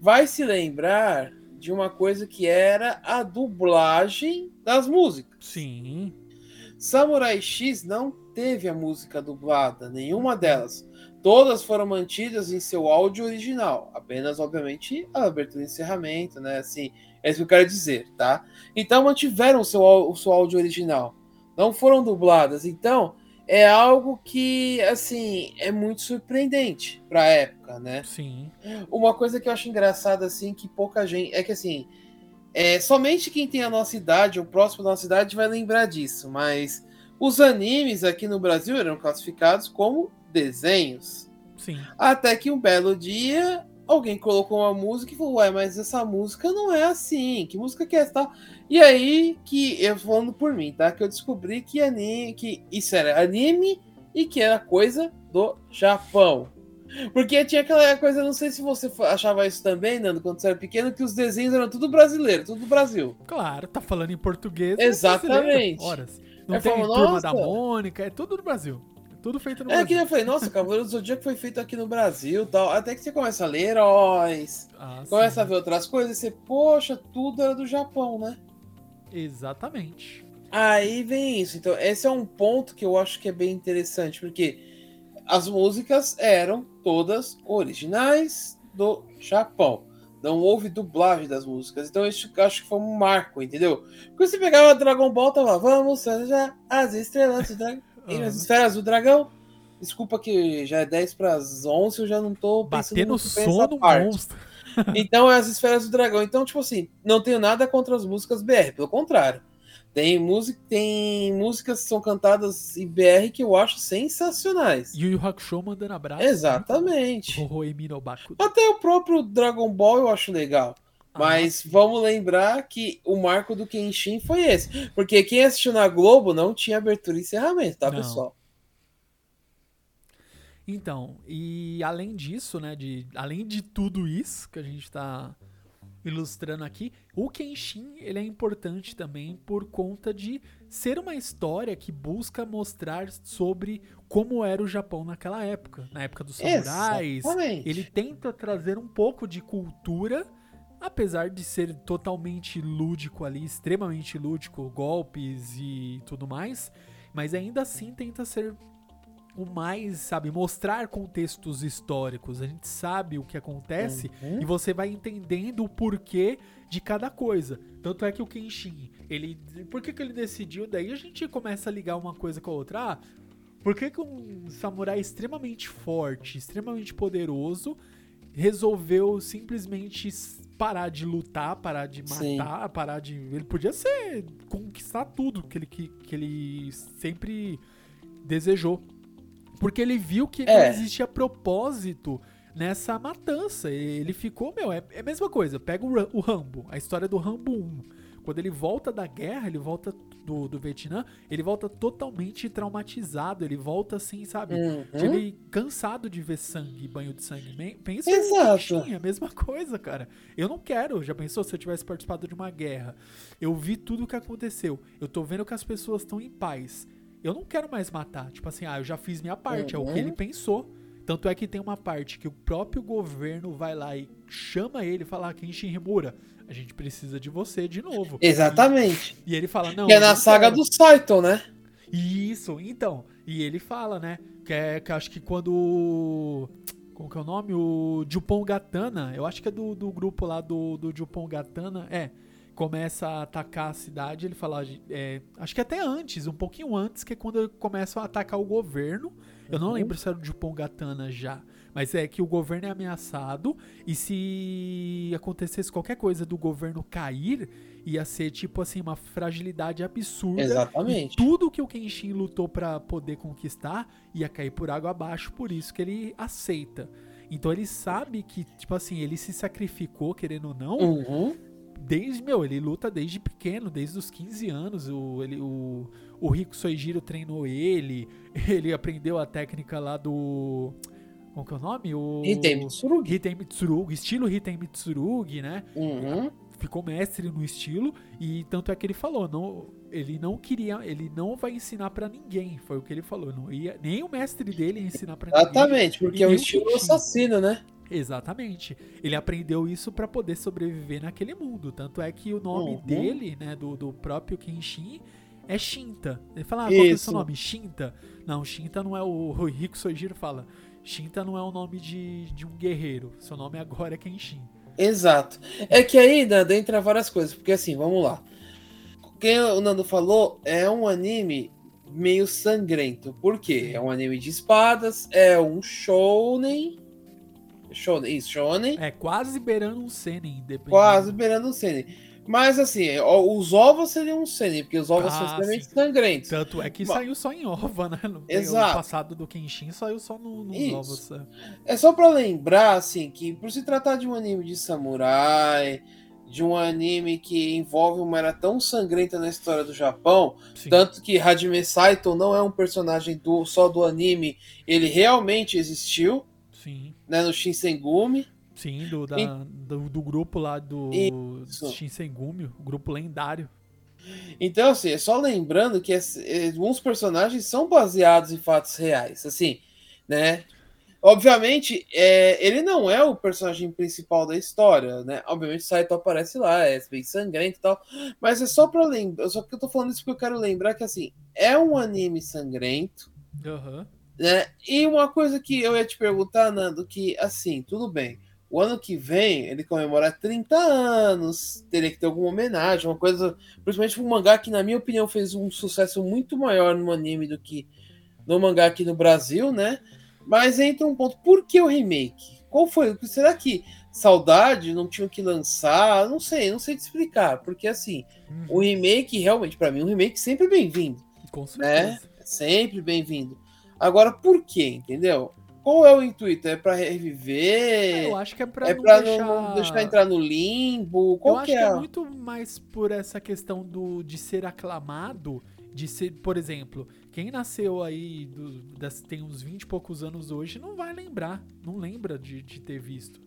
vai se lembrar de uma coisa que era a dublagem das músicas. Sim. Samurai X não teve a música dublada, nenhuma delas. Todas foram mantidas em seu áudio original, apenas, obviamente, a abertura e encerramento, né? Assim, é isso que eu quero dizer, tá? Então mantiveram o seu, o seu áudio original, não foram dubladas. Então é algo que, assim, é muito surpreendente para a época, né? Sim. Uma coisa que eu acho engraçada, assim, que pouca gente. É que assim. É, somente quem tem a nossa idade, ou próximo da nossa idade, vai lembrar disso. Mas os animes aqui no Brasil eram classificados como desenhos. Sim. Até que um belo dia alguém colocou uma música e falou: Ué, mas essa música não é assim. Que música que é essa? Tal?" E aí que eu falando por mim, tá? Que eu descobri que anime, que isso era anime e que era coisa do Japão. Porque tinha aquela coisa, não sei se você achava isso também, Nando, quando você era pequeno, que os desenhos eram tudo brasileiro, tudo do Brasil. Claro, tá falando em português. é Exatamente. Horas. Não Eu tem falo, turma nossa. da Mônica, é tudo do Brasil. Tudo feito no É que Brasil. eu falei, nossa, Cavaleiro do Zodíaco foi feito aqui no Brasil tal. Até que você começa a ler heróis, Ah, começa sim. a ver outras coisas, e você, poxa, tudo era do Japão, né? Exatamente. Aí vem isso. Então, esse é um ponto que eu acho que é bem interessante, porque as músicas eram todas originais do Japão. Não houve dublagem das músicas. Então, isso eu acho que foi um marco, entendeu? Porque você pegava Dragon Ball, tava, vamos já as estrelas do dragão. As esferas do dragão. Desculpa que já é 10 para as 11, eu já não tô pensando Bater no sono monstro. Então é as esferas do dragão. Então, tipo assim, não tenho nada contra as músicas BR, pelo contrário. Tem, música, tem músicas que são cantadas em BR que eu acho sensacionais. Yu Yu Hakusho mandando abraço. Exatamente. Até o próprio Dragon Ball eu acho legal. Ah, Mas vamos lembrar que o marco do Kenshin foi esse. Porque quem assistiu na Globo não tinha abertura e encerramento, tá, Não. pessoal? Então, e além disso, né, de, além de tudo isso que a gente tá ilustrando aqui, o Kenshin, ele é importante também por conta de ser uma história que busca mostrar sobre como era o Japão naquela época, na época dos samurais. Exatamente. Ele tenta trazer um pouco de cultura, apesar de ser totalmente lúdico ali, extremamente lúdico, golpes e tudo mais, mas ainda assim tenta ser o mais, sabe, mostrar contextos históricos. A gente sabe o que acontece Uhum. e você vai entendendo o porquê de cada coisa. Tanto é que o Kenshin, ele. Por que, que ele decidiu? Daí a gente começa a ligar uma coisa com a outra. Ah, por que, que um samurai extremamente forte, extremamente poderoso, resolveu simplesmente parar de lutar, parar de Sim. matar, parar de. Ele podia ser. conquistar tudo que ele, que, que ele sempre desejou. Porque ele viu que não É. existia propósito nessa matança. Ele ficou, meu, é, é a mesma coisa. Pega o, o Rambo, a história do Rambo 1. Quando ele volta da guerra, ele volta do, do Vietnã, ele volta totalmente traumatizado. Ele volta assim, sabe? Uhum. Ele cansado de ver sangue, banho de sangue. Pensa Exato. é a mesma coisa, cara. Eu não quero. Já pensou se eu tivesse participado de uma guerra? Eu vi tudo o que aconteceu. Eu tô vendo que as pessoas estão em paz. Eu não quero mais matar. Tipo assim, ah, eu já fiz minha parte. É o Uhum. que ele pensou. Tanto é que tem uma parte que o próprio governo vai lá e chama ele e fala: ah, Kenshin Himura, a gente precisa de você de novo. Exatamente. E, e ele fala: não. Que é na saga quero. do Saito, né? Isso, então. E ele fala, né? Que é que acho que quando. Como que é o nome? O Jupon Gatana. Eu acho que é do, do grupo lá do, do Jupon Gatana. É começa a atacar a cidade, ele fala, é, acho que até antes, um pouquinho antes, que é quando começam a atacar o governo. Eu não uhum. lembro se era o Jupongatana já, mas é que o governo é ameaçado e se acontecesse qualquer coisa do governo cair, ia ser tipo assim uma fragilidade absurda. Exatamente. E tudo que o Kenshin lutou para poder conquistar ia cair por água abaixo, por isso que ele aceita. Então ele sabe que, tipo assim, ele se sacrificou, querendo ou não, uhum desde, meu, ele luta desde pequeno, desde os 15 anos. O, ele, o, o Rico Soijiro treinou ele, ele aprendeu a técnica lá do. Como que é o nome? O Hiten Mitsurugi. Hiten Mitsurugi, estilo Hiten Mitsurugi, né? Uhum. Ficou mestre no estilo e tanto é que ele falou, não, ele não queria, ele não vai ensinar para ninguém, foi o que ele falou, não ia nem o mestre dele ensinar para ninguém. Exatamente, porque é o estilo assassino, né? Exatamente. Ele aprendeu isso para poder sobreviver naquele mundo. Tanto é que o nome uhum. dele, né, do, do próprio Kenshin, é Shinta. Ele fala, ah, qual é o seu nome? Shinta? Não, Shinta não é o. O Rico Sojiro fala. Shinta não é o nome de, de um guerreiro. Seu nome agora é Kenshin. Exato. É que aí, Nando, entra várias coisas. Porque assim, vamos lá. Quem o Nando falou é um anime meio sangrento. Por quê? É um anime de espadas, é um shounen Shonen, isso, Shonen. É, quase beirando um Senen. Quase beirando um Senen. Mas assim, os ovos seriam um Senen, porque os ovos ah, são extremamente sim. sangrentos. Tanto é que Mas... saiu só em ova, né? No Exato. passado do Kenshin saiu só no, nos isso. ovos. É. é só pra lembrar, assim, que por se tratar de um anime de samurai, de um anime que envolve uma era tão sangrenta na história do Japão, Sim. tanto que Hajime Saito não é um personagem do, só do anime, ele realmente existiu. Sim. Né, no Shinsengumi. Sim, do, da, e... do, do, grupo lá do Isso. Shinsengumi, o grupo lendário. Então, assim, é só lembrando que alguns personagens são baseados em fatos reais, assim, né? Obviamente, é, ele não é o personagem principal da história, né? Obviamente, Saito aparece lá, é bem sangrento e tal, mas é só pra lembrar, só que eu tô falando isso porque eu quero lembrar que, assim, é um anime sangrento, uhum. Né? E uma coisa que eu ia te perguntar, Nando, que assim, tudo bem. O ano que vem ele comemora 30 anos, teria que ter alguma homenagem, uma coisa. Principalmente um mangá que, na minha opinião, fez um sucesso muito maior no anime do que no mangá aqui no Brasil, né? Mas entra um ponto, por que o remake? Qual foi? Será que saudade não tinha que lançar? Não sei, não sei te explicar, porque assim, uhum. o remake realmente para mim, um remake sempre bem-vindo. Com né? certeza. Né? Sempre bem-vindo. Agora, por quê? Entendeu? Qual é o intuito? É para reviver? Eu acho que é para é não, deixar... não deixar entrar no limbo. Qual Eu que acho é? que é muito mais por essa questão do, de ser aclamado, de ser, por exemplo, quem nasceu aí do, das, tem uns 20 e poucos anos hoje não vai lembrar, não lembra de, de ter visto.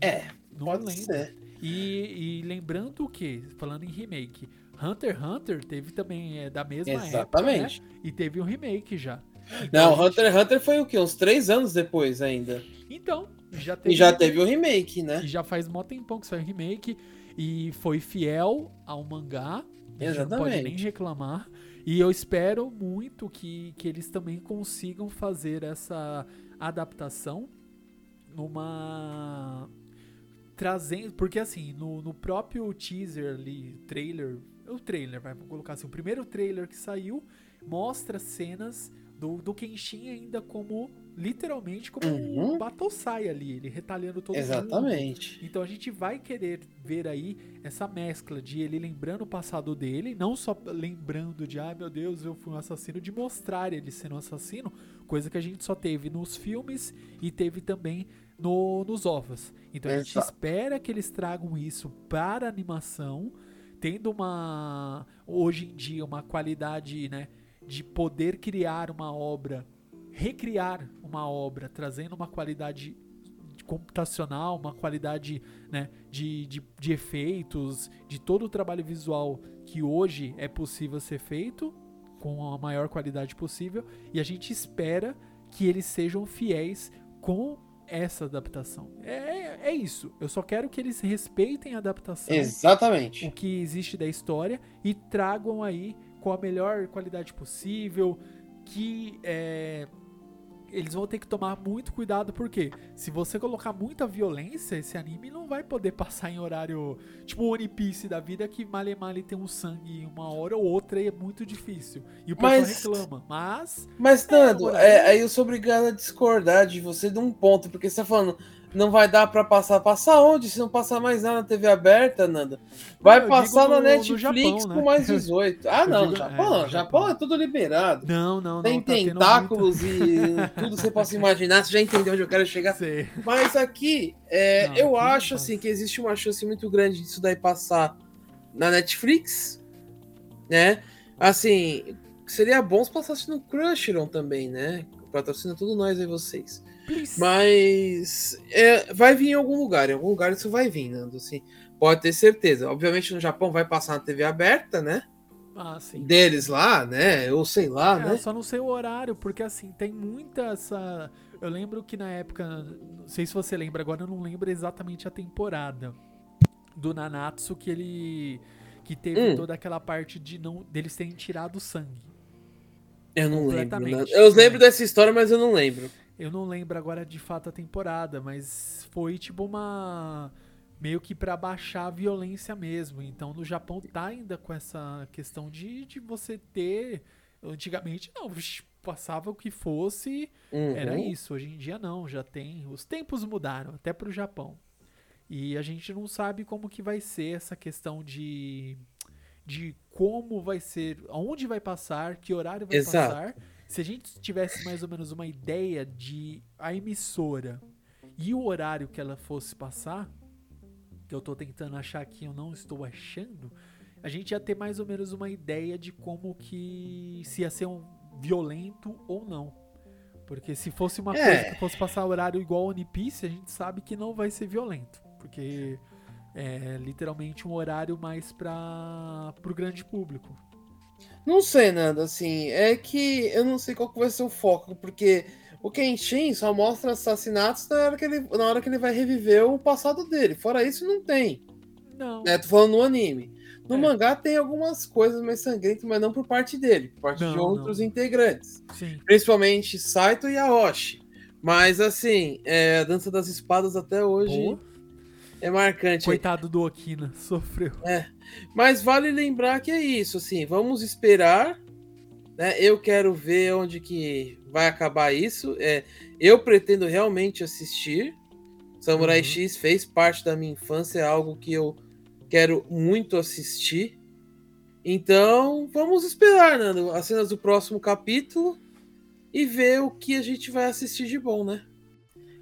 É, não pode lembra. Ser. E, e lembrando o que? Falando em remake, Hunter x Hunter teve também é, da mesma Exatamente. época, né? E teve um remake já. Então, não, Hunter x Hunter foi o quê? Uns três anos depois ainda. Então, já teve. E já teve o remake, né? E já faz mó tempão que saiu o remake. E foi fiel ao mangá. Exatamente. Não pode nem reclamar. E eu espero muito que, que eles também consigam fazer essa adaptação numa. Trazendo. Porque assim, no, no próprio teaser ali, trailer. O trailer, vai, colocar assim. O primeiro trailer que saiu mostra cenas do, do Kenshin ainda como literalmente como uhum. um Batosai ali, ele retalhando todo Exatamente. mundo. Então a gente vai querer ver aí essa mescla de ele lembrando o passado dele, não só lembrando de, ai ah, meu Deus, eu fui um assassino, de mostrar ele sendo um assassino, coisa que a gente só teve nos filmes e teve também no, nos ovos. Então a gente espera que eles tragam isso para a animação, tendo uma hoje em dia uma qualidade, né, de poder criar uma obra, recriar uma obra, trazendo uma qualidade computacional, uma qualidade né, de, de, de efeitos, de todo o trabalho visual que hoje é possível ser feito com a maior qualidade possível e a gente espera que eles sejam fiéis com essa adaptação. É, é isso. Eu só quero que eles respeitem a adaptação, Exatamente. o que existe da história e tragam aí com a melhor qualidade possível. Que é, eles vão ter que tomar muito cuidado, porque se você colocar muita violência, esse anime não vai poder passar em horário tipo One Piece da vida, que male male tem um sangue uma hora ou outra e é muito difícil. E o pessoal Mas- reclama. Mas Mas, Nando, agora- é, aí eu sou obrigado a discordar de você de um ponto, porque você tá falando, não vai dar pra passar. Passar onde? Se não passar mais nada na TV aberta, Nando. Vai eu passar na no- no Netflix Japão, com né? mais 18. Ah, não, digo- Japão, é, não. no Japão Japão. é tudo liberado. não, não, Tem não. tá tendo tentáculos e tudo você possa imaginar, você já entendeu onde eu quero chegar. Sei. Mas aqui, é, Não, eu acho assim que existe uma chance muito grande disso daí passar na Netflix, né? Assim, seria bom se passasse no Crunchyroll também, né? Patrocina tudo nós aí vocês. Please. Mas é, vai vir em algum lugar, em algum lugar isso vai vir, Nando, assim. Pode ter certeza. Obviamente no Japão vai passar na TV aberta, né? Ah, sim. Deles lá, né? Ou sei lá, É, né? eu só não sei o horário, porque assim, tem muita essa. Eu lembro que na época, não sei se você lembra agora, eu não lembro exatamente a temporada do Nanatsu que ele. que teve Hum. toda aquela parte de não deles terem tirado o sangue. Eu não lembro. Nando. Eu lembro dessa história, mas eu não lembro. Eu não lembro agora de fato a temporada, mas foi tipo uma. meio que pra baixar a violência mesmo. Então no Japão tá ainda com essa questão de, de você ter. Antigamente não, passava o que fosse, era Uhum. isso. Hoje em dia não, já tem. Os tempos mudaram, até pro Japão. E a gente não sabe como que vai ser essa questão de. de como vai ser, aonde vai passar, que horário vai Exato. passar. Se a gente tivesse mais ou menos uma ideia de a emissora e o horário que ela fosse passar, que eu tô tentando achar aqui, eu não estou achando, a gente ia ter mais ou menos uma ideia de como que se ia ser um violento ou não. Porque se fosse uma É. coisa que fosse passar horário igual One Piece, a gente sabe que não vai ser violento. Porque é literalmente um horário mais para pro grande público. Não sei, Nando, assim, é que eu não sei qual que vai ser o foco, porque o Kenshin só mostra assassinatos na hora que ele, na hora que ele vai reviver o passado dele. Fora isso, não tem. Não. Né? Tô falando no anime. No É. mangá tem algumas coisas mais sangrentas, mas não por parte dele, por parte Não, de outros não. integrantes. Sim. Principalmente Saito e Aoshi. Mas assim, é, a dança das espadas até hoje Boa. É marcante. Coitado do Okina, sofreu. Mas vale lembrar que é isso, assim, vamos esperar. Né? Eu quero ver onde que vai acabar isso. É, eu pretendo realmente assistir. Samurai Uhum. X fez parte da minha infância, é algo que eu quero muito assistir. Então, vamos esperar, Nando, as cenas do próximo capítulo e ver o que a gente vai assistir de bom, né?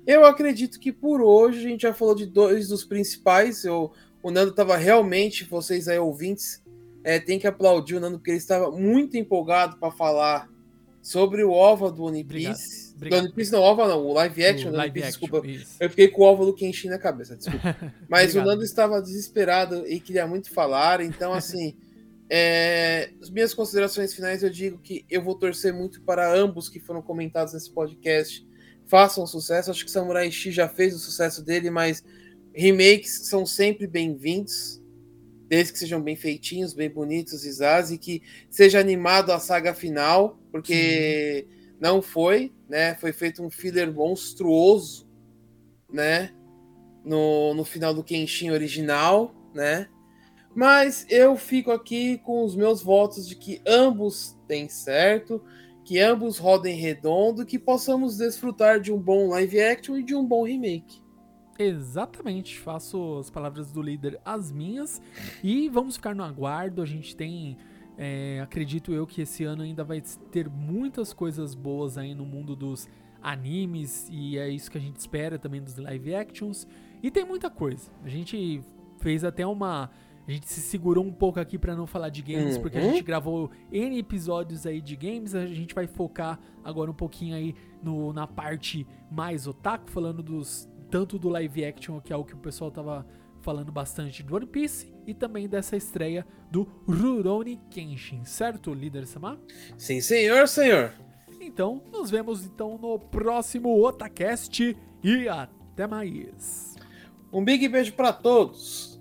Eu acredito que por hoje a gente já falou de dois dos principais. Eu, o Nando estava realmente, vocês aí ouvintes, é, tem que aplaudir o Nando, porque ele estava muito empolgado para falar sobre o OVA do One Piece. obrigado. Do One Piece não, OVA não, o live action O do One Piece, action, desculpa. isso. Eu fiquei com o OVA do Kenshin na cabeça, desculpa. Mas o Nando estava desesperado e queria muito falar, então assim. é, as minhas considerações finais eu digo que eu vou torcer muito para ambos que foram comentados nesse podcast façam sucesso. Acho que Samurai X já fez o sucesso dele, mas remakes são sempre bem-vindos, desde que sejam bem feitinhos, bem bonitos, Izaz, e que seja animado a saga final, porque não foi, né? Foi feito um filler monstruoso, né? No, no final do Kenshin original, né? Mas eu fico aqui com os meus votos de que ambos têm certo, que ambos rodem redondo, que possamos desfrutar de um bom live action e de um bom remake. Exatamente, faço as palavras do líder as minhas e vamos ficar no aguardo. A gente tem, é, acredito eu, que esse ano ainda vai ter muitas coisas boas aí no mundo dos animes e é isso que a gente espera também dos live actions. E tem muita coisa. A gente fez até uma. A gente se segurou um pouco aqui pra não falar de games, porque a Uhum. gente gravou N episódios aí de games. A gente vai focar agora um pouquinho aí no, na parte mais otaku, falando dos tanto do live action, que é o que o pessoal tava falando bastante do One Piece, e também dessa estreia do Rurouni Kenshin, certo, líder Samar? Sim, senhor, senhor. Então, nos vemos então no próximo Otacast e até mais. Um big beijo para todos.